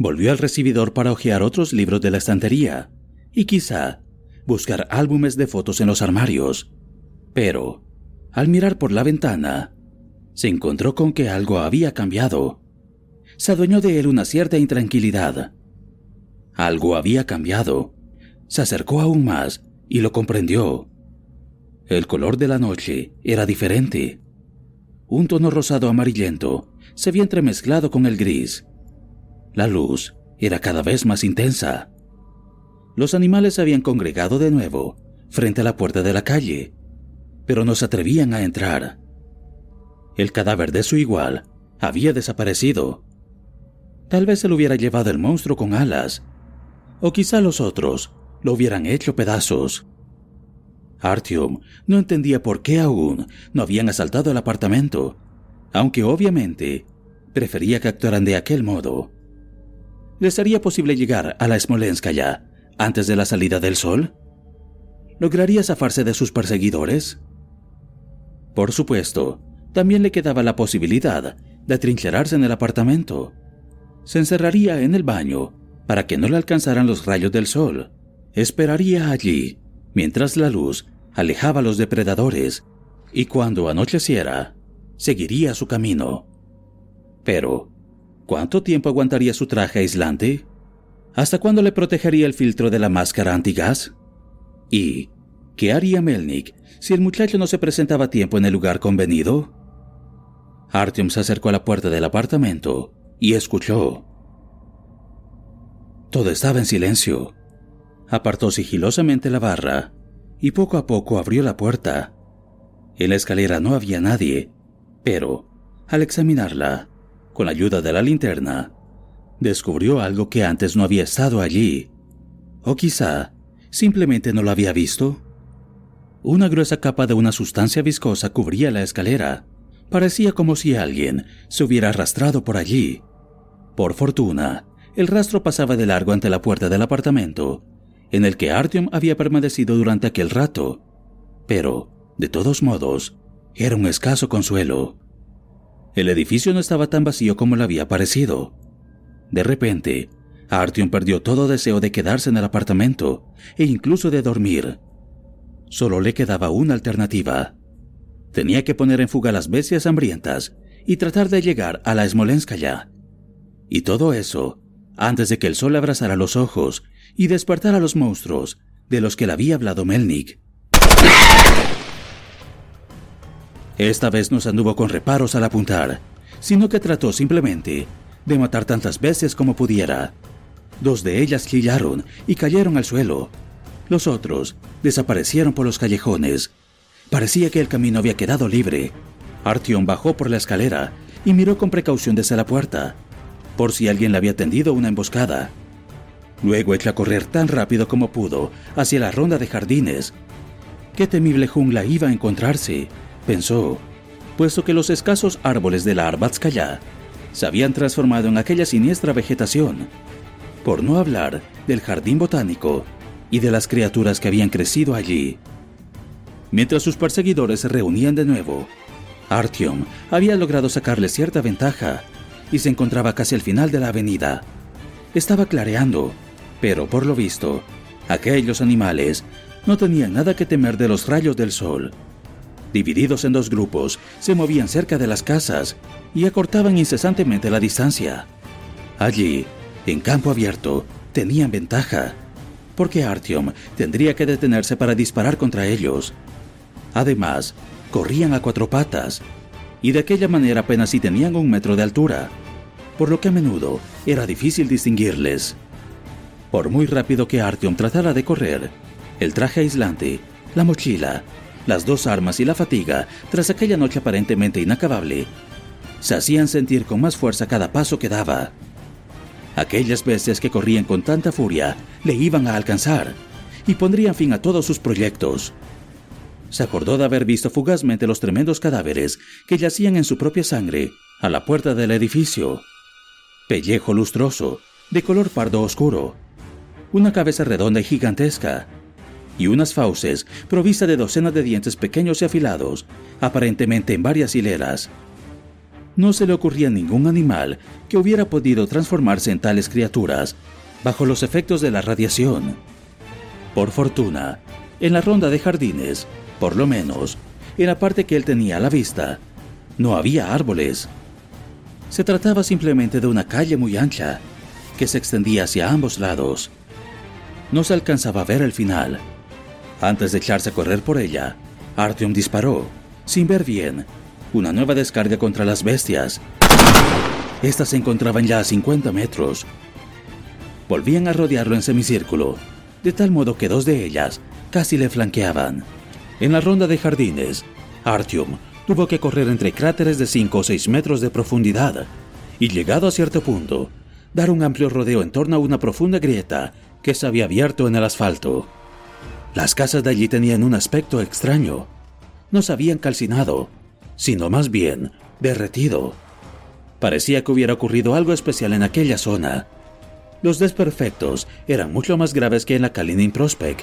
Volvió al recibidor para hojear otros libros de la estantería y quizá buscar álbumes de fotos en los armarios. Pero, al mirar por la ventana, se encontró con que algo había cambiado. Se adueñó de él una cierta intranquilidad. Algo había cambiado. Se acercó aún más y lo comprendió. El color de la noche era diferente. Un tono rosado amarillento se había entremezclado con el gris la luz era cada vez más intensa. Los animales se habían congregado de nuevo frente a la puerta de la calle, pero no se atrevían a entrar. El cadáver de su igual había desaparecido. Tal vez se lo hubiera llevado el monstruo con alas, o quizá los otros lo hubieran hecho pedazos. Artyom no entendía por qué aún no habían asaltado el apartamento, aunque obviamente prefería que actuaran de aquel modo. ¿Les sería posible llegar a la Smolenskaya antes de la salida del sol? ¿Lograría zafarse de sus perseguidores? Por supuesto, también le quedaba la posibilidad de trincherarse en el apartamento. Se encerraría en el baño para que no le alcanzaran los rayos del sol. Esperaría allí mientras la luz alejaba a los depredadores y cuando anocheciera, seguiría su camino. Pero ¿Cuánto tiempo aguantaría su traje aislante? ¿Hasta cuándo le protegería el filtro de la máscara antigas? ¿Y ¿Qué haría Melnik si el muchacho no se presentaba a tiempo en el lugar convenido? Artyom se acercó a la puerta del apartamento y escuchó. Todo estaba en silencio. Apartó sigilosamente la barra y poco a poco abrió la puerta. En la escalera no había nadie, pero, al examinarla, con la ayuda de la linterna, descubrió algo que antes no había estado allí. O quizá simplemente no lo había visto. Una gruesa capa de una sustancia viscosa cubría la escalera. Parecía como si alguien se hubiera arrastrado por allí. Por fortuna, el rastro pasaba de largo ante la puerta del apartamento, en el que Artyom había permanecido durante aquel rato. Pero, de todos modos, era un escaso consuelo. El edificio no estaba tan vacío como le había parecido. De repente, Artyom perdió todo deseo de quedarse en el apartamento e incluso de dormir. Solo le quedaba una alternativa. Tenía que poner en fuga las bestias hambrientas y tratar de llegar a la Smolenskaya. Y todo eso antes de que el sol abrazara los ojos y despertara los monstruos de los que le había hablado Melnik. Esta vez no se anduvo con reparos al apuntar, sino que trató simplemente de matar tantas veces como pudiera. Dos de ellas chillaron y cayeron al suelo. Los otros desaparecieron por los callejones. Parecía que el camino había quedado libre. Artyom bajó por la escalera y miró con precaución desde la puerta, por si alguien le había tendido una emboscada. Luego echó a correr tan rápido como pudo hacia la ronda de jardines. Qué temible jungla iba a encontrarse pensó, puesto que los escasos árboles de la Arbatskaya se habían transformado en aquella siniestra vegetación, por no hablar del jardín botánico y de las criaturas que habían crecido allí. Mientras sus perseguidores se reunían de nuevo, Artyom había logrado sacarle cierta ventaja y se encontraba casi al final de la avenida. Estaba clareando, pero por lo visto, aquellos animales no tenían nada que temer de los rayos del sol divididos en dos grupos, se movían cerca de las casas y acortaban incesantemente la distancia. Allí, en campo abierto, tenían ventaja, porque Artyom tendría que detenerse para disparar contra ellos. Además, corrían a cuatro patas, y de aquella manera apenas si tenían un metro de altura, por lo que a menudo era difícil distinguirles. Por muy rápido que Artyom tratara de correr, el traje aislante, la mochila las dos armas y la fatiga, tras aquella noche aparentemente inacabable, se hacían sentir con más fuerza cada paso que daba. Aquellas bestias que corrían con tanta furia le iban a alcanzar y pondrían fin a todos sus proyectos. Se acordó de haber visto fugazmente los tremendos cadáveres que yacían en su propia sangre a la puerta del edificio. Pellejo lustroso, de color pardo oscuro, una cabeza redonda y gigantesca, y unas fauces provistas de docenas de dientes pequeños y afilados, aparentemente en varias hileras. No se le ocurría ningún animal que hubiera podido transformarse en tales criaturas bajo los efectos de la radiación. Por fortuna, en la ronda de jardines, por lo menos, en la parte que él tenía a la vista, no había árboles. Se trataba simplemente de una calle muy ancha, que se extendía hacia ambos lados. No se alcanzaba a ver el final, antes de echarse a correr por ella, Artyom disparó, sin ver bien, una nueva descarga contra las bestias. Estas se encontraban ya a 50 metros. Volvían a rodearlo en semicírculo, de tal modo que dos de ellas casi le flanqueaban. En la ronda de jardines, Artyom tuvo que correr entre cráteres de 5 o 6 metros de profundidad y llegado a cierto punto, dar un amplio rodeo en torno a una profunda grieta que se había abierto en el asfalto. Las casas de allí tenían un aspecto extraño. No se habían calcinado, sino más bien derretido. Parecía que hubiera ocurrido algo especial en aquella zona. Los desperfectos eran mucho más graves que en la Kalinin Prospect.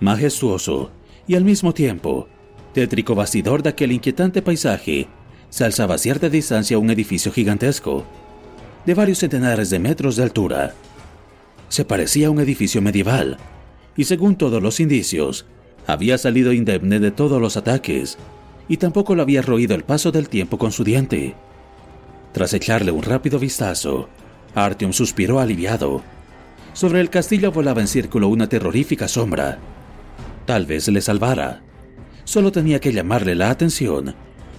Majestuoso y al mismo tiempo, tétrico bastidor de aquel inquietante paisaje, se alzaba a cierta distancia un edificio gigantesco, de varios centenares de metros de altura. Se parecía a un edificio medieval, y según todos los indicios, había salido indemne de todos los ataques, y tampoco lo había roído el paso del tiempo con su diente. Tras echarle un rápido vistazo, Artyom suspiró aliviado. Sobre el castillo volaba en círculo una terrorífica sombra. Tal vez le salvara. Solo tenía que llamarle la atención,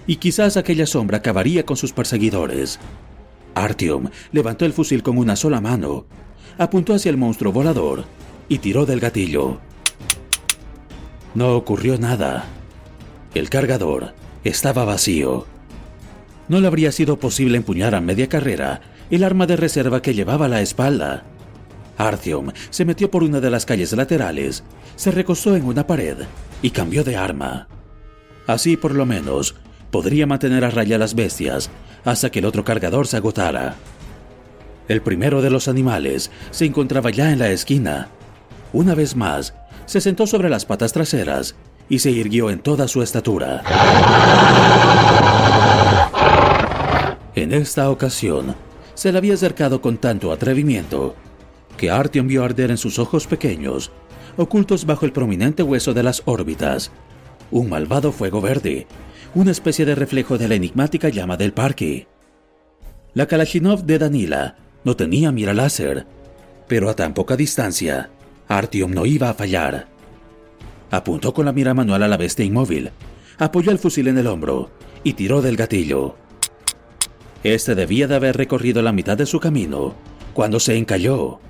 y quizás aquella sombra acabaría con sus perseguidores. Artyom levantó el fusil con una sola mano, apuntó hacia el monstruo volador y tiró del gatillo. No ocurrió nada. El cargador estaba vacío. No le habría sido posible empuñar a media carrera el arma de reserva que llevaba a la espalda. Artyom se metió por una de las calles laterales, se recostó en una pared y cambió de arma. Así por lo menos podría mantener a raya las bestias hasta que el otro cargador se agotara. El primero de los animales se encontraba ya en la esquina. Una vez más, se sentó sobre las patas traseras y se irguió en toda su estatura. En esta ocasión, se le había acercado con tanto atrevimiento que Artyom vio arder en sus ojos pequeños, ocultos bajo el prominente hueso de las órbitas, un malvado fuego verde, una especie de reflejo de la enigmática llama del parque. La Kalashnikov de Danila no tenía mira láser, pero a tan poca distancia, Artyom no iba a fallar. Apuntó con la mira manual a la bestia inmóvil, apoyó el fusil en el hombro y tiró del gatillo. Este debía de haber recorrido la mitad de su camino cuando se encalló.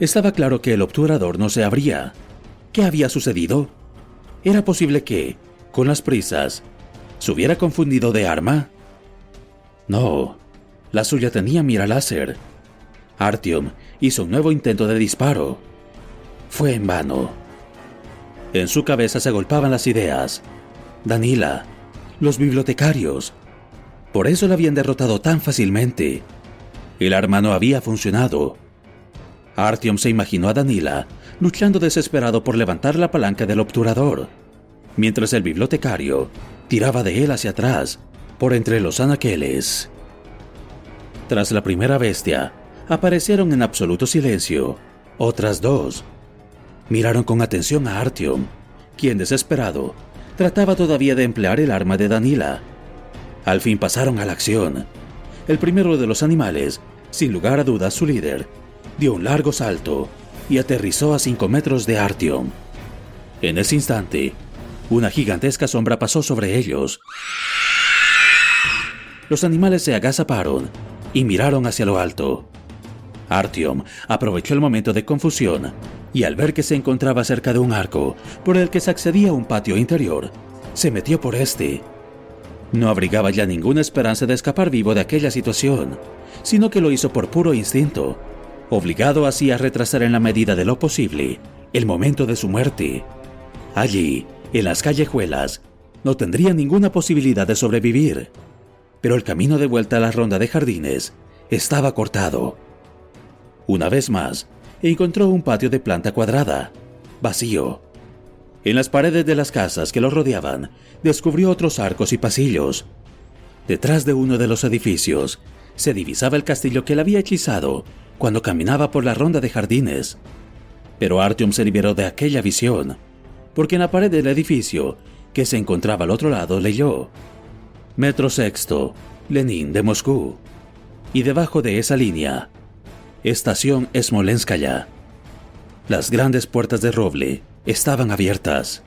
Estaba claro que el obturador no se abría. ¿Qué había sucedido? Era posible que, con las prisas, se hubiera confundido de arma. No, la suya tenía mira láser. Artyom hizo un nuevo intento de disparo. Fue en vano. En su cabeza se agolpaban las ideas. Danila, los bibliotecarios, por eso la habían derrotado tan fácilmente. El arma no había funcionado. Artyom se imaginó a Danila luchando desesperado por levantar la palanca del obturador, mientras el bibliotecario tiraba de él hacia atrás, por entre los anaqueles. Tras la primera bestia, aparecieron en absoluto silencio otras dos. Miraron con atención a Artyom, quien desesperado trataba todavía de emplear el arma de Danila al fin pasaron a la acción. El primero de los animales, sin lugar a dudas su líder, dio un largo salto y aterrizó a cinco metros de Artyom. En ese instante, una gigantesca sombra pasó sobre ellos. Los animales se agazaparon y miraron hacia lo alto. Artyom aprovechó el momento de confusión y al ver que se encontraba cerca de un arco por el que se accedía a un patio interior, se metió por este no abrigaba ya ninguna esperanza de escapar vivo de aquella situación, sino que lo hizo por puro instinto, obligado así a retrasar en la medida de lo posible el momento de su muerte. Allí, en las callejuelas, no tendría ninguna posibilidad de sobrevivir, pero el camino de vuelta a la ronda de jardines estaba cortado. Una vez más, encontró un patio de planta cuadrada, vacío. En las paredes de las casas que lo rodeaban, descubrió otros arcos y pasillos. Detrás de uno de los edificios, se divisaba el castillo que le había hechizado cuando caminaba por la ronda de jardines. Pero Artyom se liberó de aquella visión, porque en la pared del edificio, que se encontraba al otro lado, leyó Metro Sexto, Lenin de Moscú. Y debajo de esa línea, Estación Smolenskaya. Las grandes puertas de roble estaban abiertas.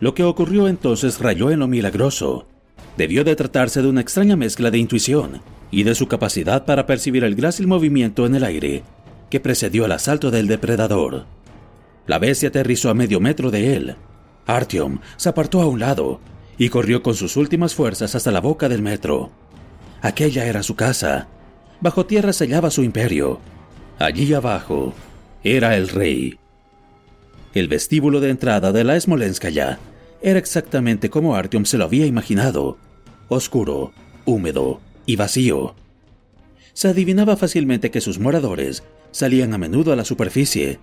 Lo que ocurrió entonces rayó en lo milagroso. Debió de tratarse de una extraña mezcla de intuición y de su capacidad para percibir el grácil movimiento en el aire que precedió al asalto del depredador. La bestia aterrizó a medio metro de él. Artyom se apartó a un lado y corrió con sus últimas fuerzas hasta la boca del metro. Aquella era su casa. Bajo tierra se hallaba su imperio. Allí abajo era el rey. El vestíbulo de entrada de la Smolenskaya era exactamente como Artyom se lo había imaginado, oscuro, húmedo y vacío. Se adivinaba fácilmente que sus moradores salían a menudo a la superficie.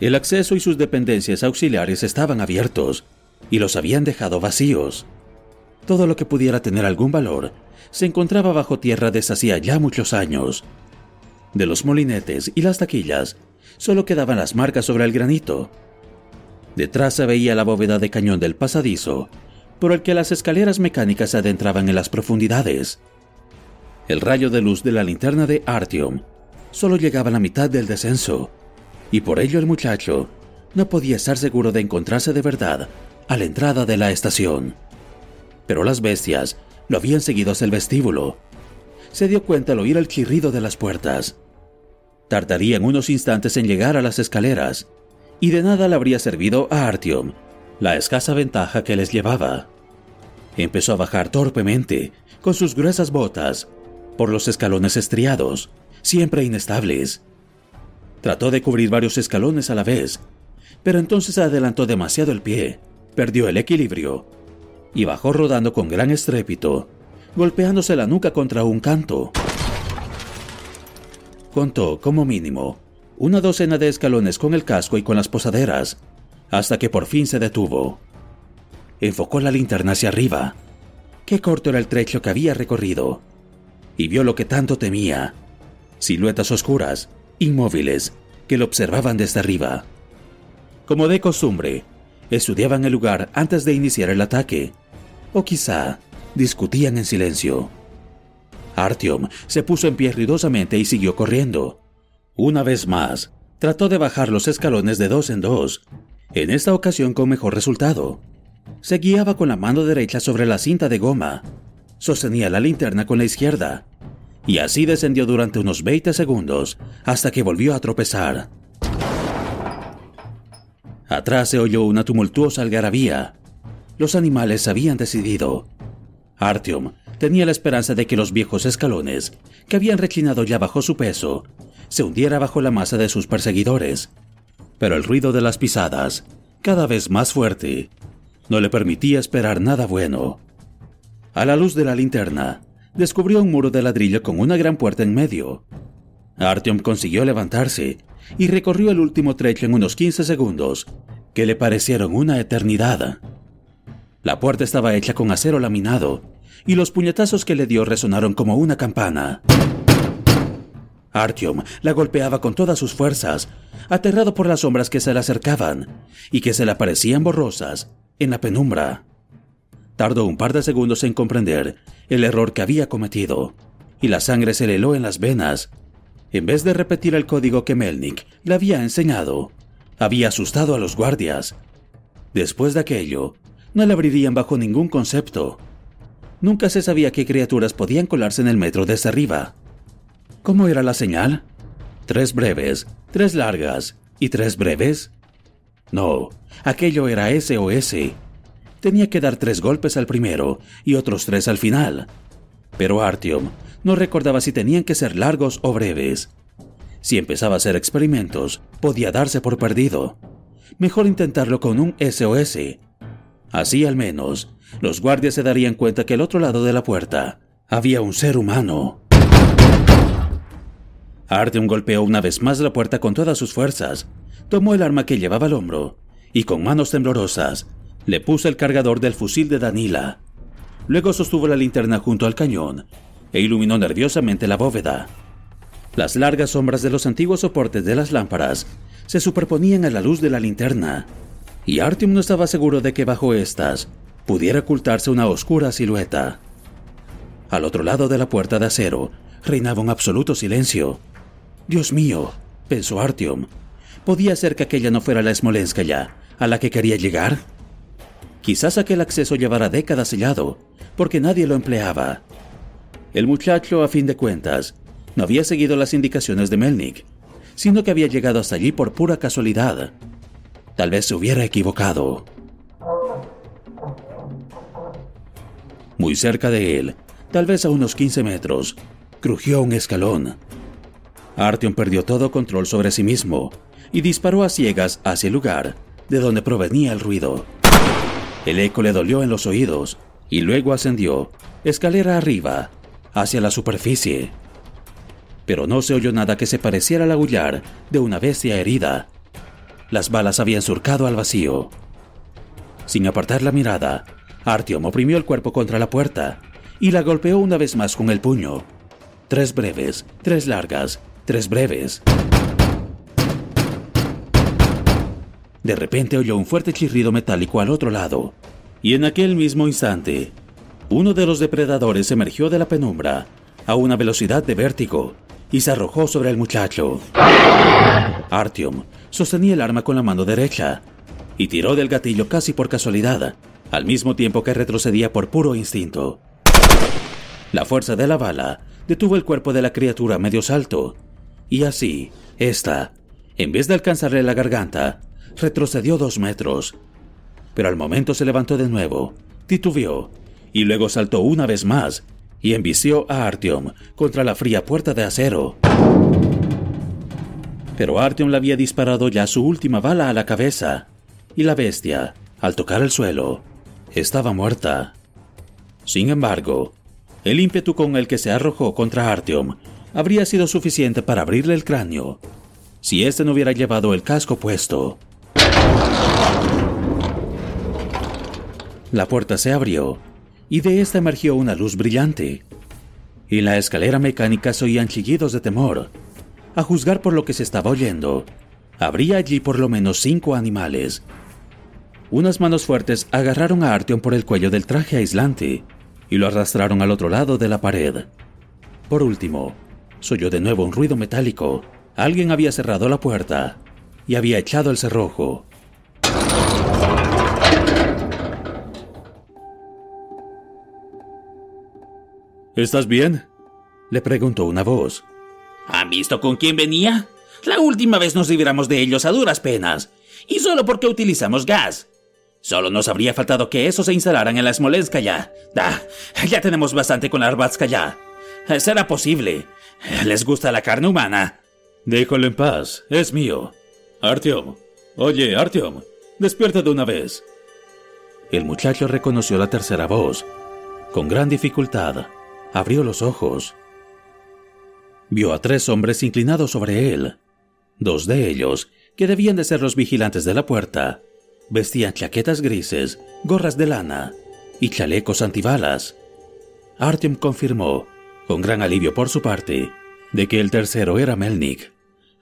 El acceso y sus dependencias auxiliares estaban abiertos y los habían dejado vacíos. Todo lo que pudiera tener algún valor se encontraba bajo tierra desde hacía ya muchos años. De los molinetes y las taquillas solo quedaban las marcas sobre el granito. Detrás se veía la bóveda de cañón del pasadizo, por el que las escaleras mecánicas se adentraban en las profundidades. El rayo de luz de la linterna de Artyom solo llegaba a la mitad del descenso, y por ello el muchacho no podía estar seguro de encontrarse de verdad a la entrada de la estación. Pero las bestias lo habían seguido hasta el vestíbulo. Se dio cuenta al oír el chirrido de las puertas. Tardarían unos instantes en llegar a las escaleras, y de nada le habría servido a Artyom la escasa ventaja que les llevaba. Empezó a bajar torpemente, con sus gruesas botas, por los escalones estriados, siempre inestables. Trató de cubrir varios escalones a la vez, pero entonces adelantó demasiado el pie, perdió el equilibrio y bajó rodando con gran estrépito, golpeándose la nuca contra un canto. Contó, como mínimo, una docena de escalones con el casco y con las posaderas, hasta que por fin se detuvo. Enfocó la linterna hacia arriba. Qué corto era el trecho que había recorrido. Y vio lo que tanto temía. Siluetas oscuras, inmóviles, que lo observaban desde arriba. Como de costumbre, estudiaban el lugar antes de iniciar el ataque. O quizá discutían en silencio. Artyom se puso en pie ruidosamente y siguió corriendo. Una vez más, trató de bajar los escalones de dos en dos, en esta ocasión con mejor resultado. Se guiaba con la mano derecha sobre la cinta de goma, sostenía la linterna con la izquierda, y así descendió durante unos 20 segundos hasta que volvió a tropezar. Atrás se oyó una tumultuosa algarabía. Los animales habían decidido. Artyom tenía la esperanza de que los viejos escalones, que habían reclinado ya bajo su peso, se hundiera bajo la masa de sus perseguidores pero el ruido de las pisadas, cada vez más fuerte, no le permitía esperar nada bueno. A la luz de la linterna, descubrió un muro de ladrillo con una gran puerta en medio. Artyom consiguió levantarse y recorrió el último trecho en unos 15 segundos, que le parecieron una eternidad. La puerta estaba hecha con acero laminado y los puñetazos que le dio resonaron como una campana. Artyom la golpeaba con todas sus fuerzas, aterrado por las sombras que se le acercaban y que se le aparecían borrosas en la penumbra. Tardó un par de segundos en comprender el error que había cometido, y la sangre se le heló en las venas. En vez de repetir el código que Melnik le había enseñado, había asustado a los guardias. Después de aquello, no le abrirían bajo ningún concepto. Nunca se sabía qué criaturas podían colarse en el metro desde arriba. ¿Cómo era la señal? ¿Tres breves, tres largas y tres breves? No, aquello era SOS. Tenía que dar tres golpes al primero y otros tres al final. Pero Artyom no recordaba si tenían que ser largos o breves. Si empezaba a hacer experimentos, podía darse por perdido. Mejor intentarlo con un SOS. Así al menos, los guardias se darían cuenta que al otro lado de la puerta había un ser humano. Artyom golpeó una vez más la puerta con todas sus fuerzas, tomó el arma que llevaba al hombro y con manos temblorosas le puso el cargador del fusil de Danila. Luego sostuvo la linterna junto al cañón e iluminó nerviosamente la bóveda. Las largas sombras de los antiguos soportes de las lámparas se superponían a la luz de la linterna, y Artyom no estaba seguro de que bajo estas pudiera ocultarse una oscura silueta. Al otro lado de la puerta de acero reinaba un absoluto silencio. Dios mío, pensó Artyom. ¿Podía ser que aquella no fuera la Smolenskaya a la que quería llegar? Quizás aquel acceso llevara décadas sellado, porque nadie lo empleaba. El muchacho, a fin de cuentas, no había seguido las indicaciones de Melnik, sino que había llegado hasta allí por pura casualidad. Tal vez se hubiera equivocado. Muy cerca de él, tal vez a unos 15 metros, crujió un escalón. Artyom perdió todo control sobre sí mismo y disparó a ciegas hacia el lugar de donde provenía el ruido. El eco le dolió en los oídos y luego ascendió, escalera arriba, hacia la superficie. Pero no se oyó nada que se pareciera al aullar de una bestia herida. Las balas habían surcado al vacío. Sin apartar la mirada, Artyom oprimió el cuerpo contra la puerta y la golpeó una vez más con el puño. Tres breves, tres largas tres breves. De repente oyó un fuerte chirrido metálico al otro lado, y en aquel mismo instante, uno de los depredadores emergió de la penumbra a una velocidad de vértigo y se arrojó sobre el muchacho. Artyom sostenía el arma con la mano derecha y tiró del gatillo casi por casualidad, al mismo tiempo que retrocedía por puro instinto. La fuerza de la bala detuvo el cuerpo de la criatura a medio salto, y así, ésta, en vez de alcanzarle la garganta, retrocedió dos metros. Pero al momento se levantó de nuevo, titubeó, y luego saltó una vez más y embició a Artyom contra la fría puerta de acero. Pero Artyom le había disparado ya su última bala a la cabeza, y la bestia, al tocar el suelo, estaba muerta. Sin embargo, el ímpetu con el que se arrojó contra Artyom habría sido suficiente para abrirle el cráneo, si éste no hubiera llevado el casco puesto. La puerta se abrió y de esta emergió una luz brillante. Y la escalera mecánica se oían chillidos de temor. A juzgar por lo que se estaba oyendo, habría allí por lo menos cinco animales. Unas manos fuertes agarraron a Artyom por el cuello del traje aislante y lo arrastraron al otro lado de la pared. Por último, se oyó de nuevo un ruido metálico. Alguien había cerrado la puerta y había echado el cerrojo. ¿Estás bien? le preguntó una voz. ¿Han visto con quién venía? La última vez nos libramos de ellos a duras penas, y solo porque utilizamos gas. Solo nos habría faltado que eso se instalaran en la Smolenskaya. Ah, ya tenemos bastante con la Arbatskaya. Será posible. Les gusta la carne humana. Déjalo en paz, es mío. Artyom. Oye, Artyom, despierta de una vez. El muchacho reconoció la tercera voz. Con gran dificultad, abrió los ojos. Vio a tres hombres inclinados sobre él. Dos de ellos, que debían de ser los vigilantes de la puerta, vestían chaquetas grises, gorras de lana y chalecos antibalas. Artyom confirmó, con gran alivio por su parte, de que el tercero era Melnik.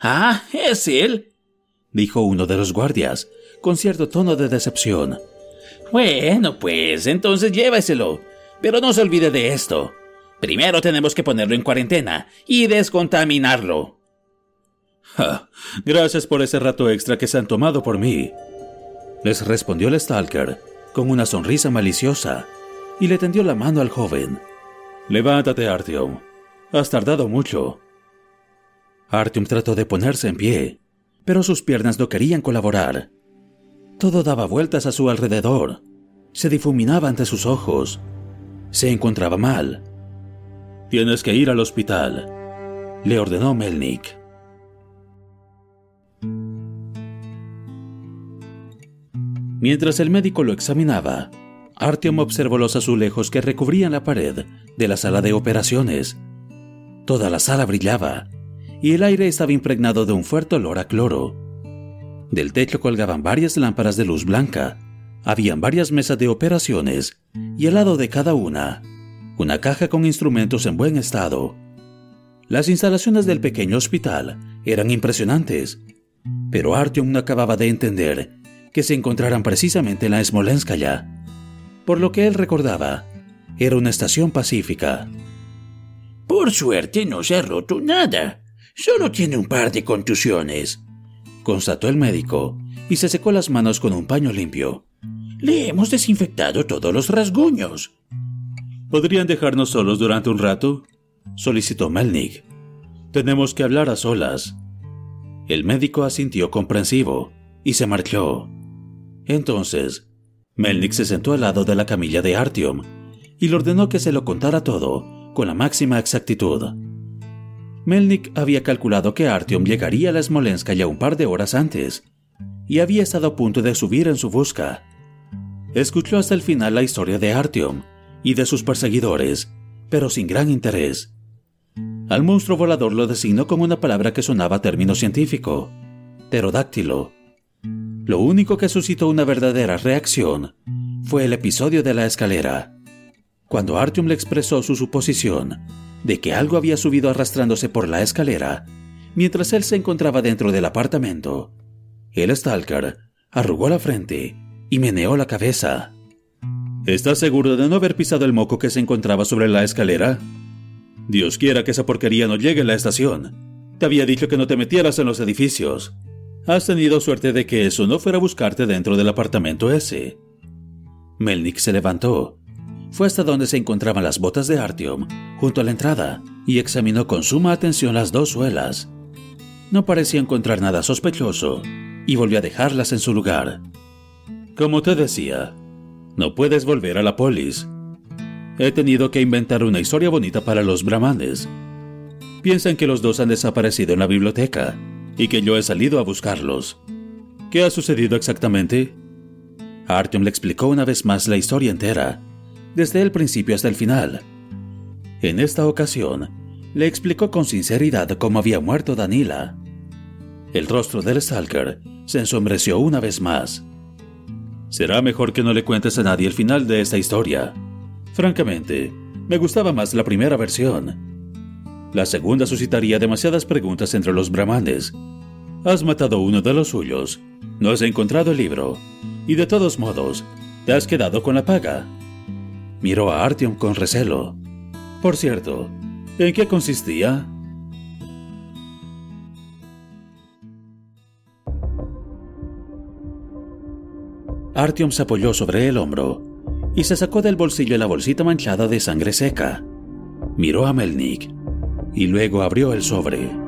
Ah, es él, dijo uno de los guardias, con cierto tono de decepción. Bueno, pues entonces lléveselo, pero no se olvide de esto. Primero tenemos que ponerlo en cuarentena y descontaminarlo. gracias por ese rato extra que se han tomado por mí. Les respondió el Stalker con una sonrisa maliciosa y le tendió la mano al joven. Levántate, Artyom. Has tardado mucho. Artyom trató de ponerse en pie, pero sus piernas no querían colaborar. Todo daba vueltas a su alrededor. Se difuminaba ante sus ojos. Se encontraba mal Tienes que ir al hospital, le ordenó Melnik. Mientras el médico lo examinaba, Artyom observó los azulejos que recubrían la pared de la sala de operaciones. Toda la sala brillaba y el aire estaba impregnado de un fuerte olor a cloro. Del techo colgaban varias lámparas de luz blanca. Habían varias mesas de operaciones y al lado de cada una una caja con instrumentos en buen estado. Las instalaciones del pequeño hospital eran impresionantes, pero Artyom no acababa de entender que se encontraran precisamente en la Smolenskaya. Por lo que él recordaba, era una estación pacífica. Por suerte no se ha roto nada. Solo tiene un par de contusiones, constató el médico y se secó las manos con un paño limpio. Le hemos desinfectado todos los rasguños. ¿Podrían dejarnos solos durante un rato? solicitó Melnik. Tenemos que hablar a solas. El médico asintió comprensivo y se marchó. Entonces, Melnik se sentó al lado de la camilla de Artyom y le ordenó que se lo contara todo con la máxima exactitud. Melnik había calculado que Artyom llegaría a la Smolenska ya un par de horas antes y había estado a punto de subir en su busca. Escuchó hasta el final la historia de Artyom y de sus perseguidores, pero sin gran interés. Al monstruo volador lo designó con una palabra que sonaba término científico, pterodáctilo. Lo único que suscitó una verdadera reacción fue el episodio de la escalera, cuando Artyom le expresó su suposición de que algo había subido arrastrándose por la escalera mientras él se encontraba dentro del apartamento. El Stalker arrugó la frente y meneó la cabeza. ¿Estás seguro de no haber pisado el moco que se encontraba sobre la escalera? Dios quiera que esa porquería no llegue a la estación. Te había dicho que no te metieras en los edificios. Has tenido suerte de que eso no fuera a buscarte dentro del apartamento ese. Melnik se levantó. Fue hasta donde se encontraban las botas de Artyom, junto a la entrada, y examinó con suma atención las dos suelas. No parecía encontrar nada sospechoso, y volvió a dejarlas en su lugar. Como te decía, no puedes volver a la polis. He tenido que inventar una historia bonita para los brahmanes. Piensan que los dos han desaparecido en la biblioteca y que yo he salido a buscarlos. ¿Qué ha sucedido exactamente? Artyom le explicó una vez más la historia entera, desde el principio hasta el final. En esta ocasión, le explicó con sinceridad cómo había muerto Danila. El rostro del Stalker se ensombreció una vez más. Será mejor que no le cuentes a nadie el final de esta historia. Francamente, me gustaba más la primera versión. La segunda suscitaría demasiadas preguntas entre los brahmanes. Has matado uno de los suyos, no has encontrado el libro, y de todos modos, te has quedado con la paga. Miró a Artyom con recelo. Por cierto, ¿en qué consistía? Artyom se apoyó sobre el hombro y se sacó del bolsillo la bolsita manchada de sangre seca. Miró a Melnik y luego abrió el sobre.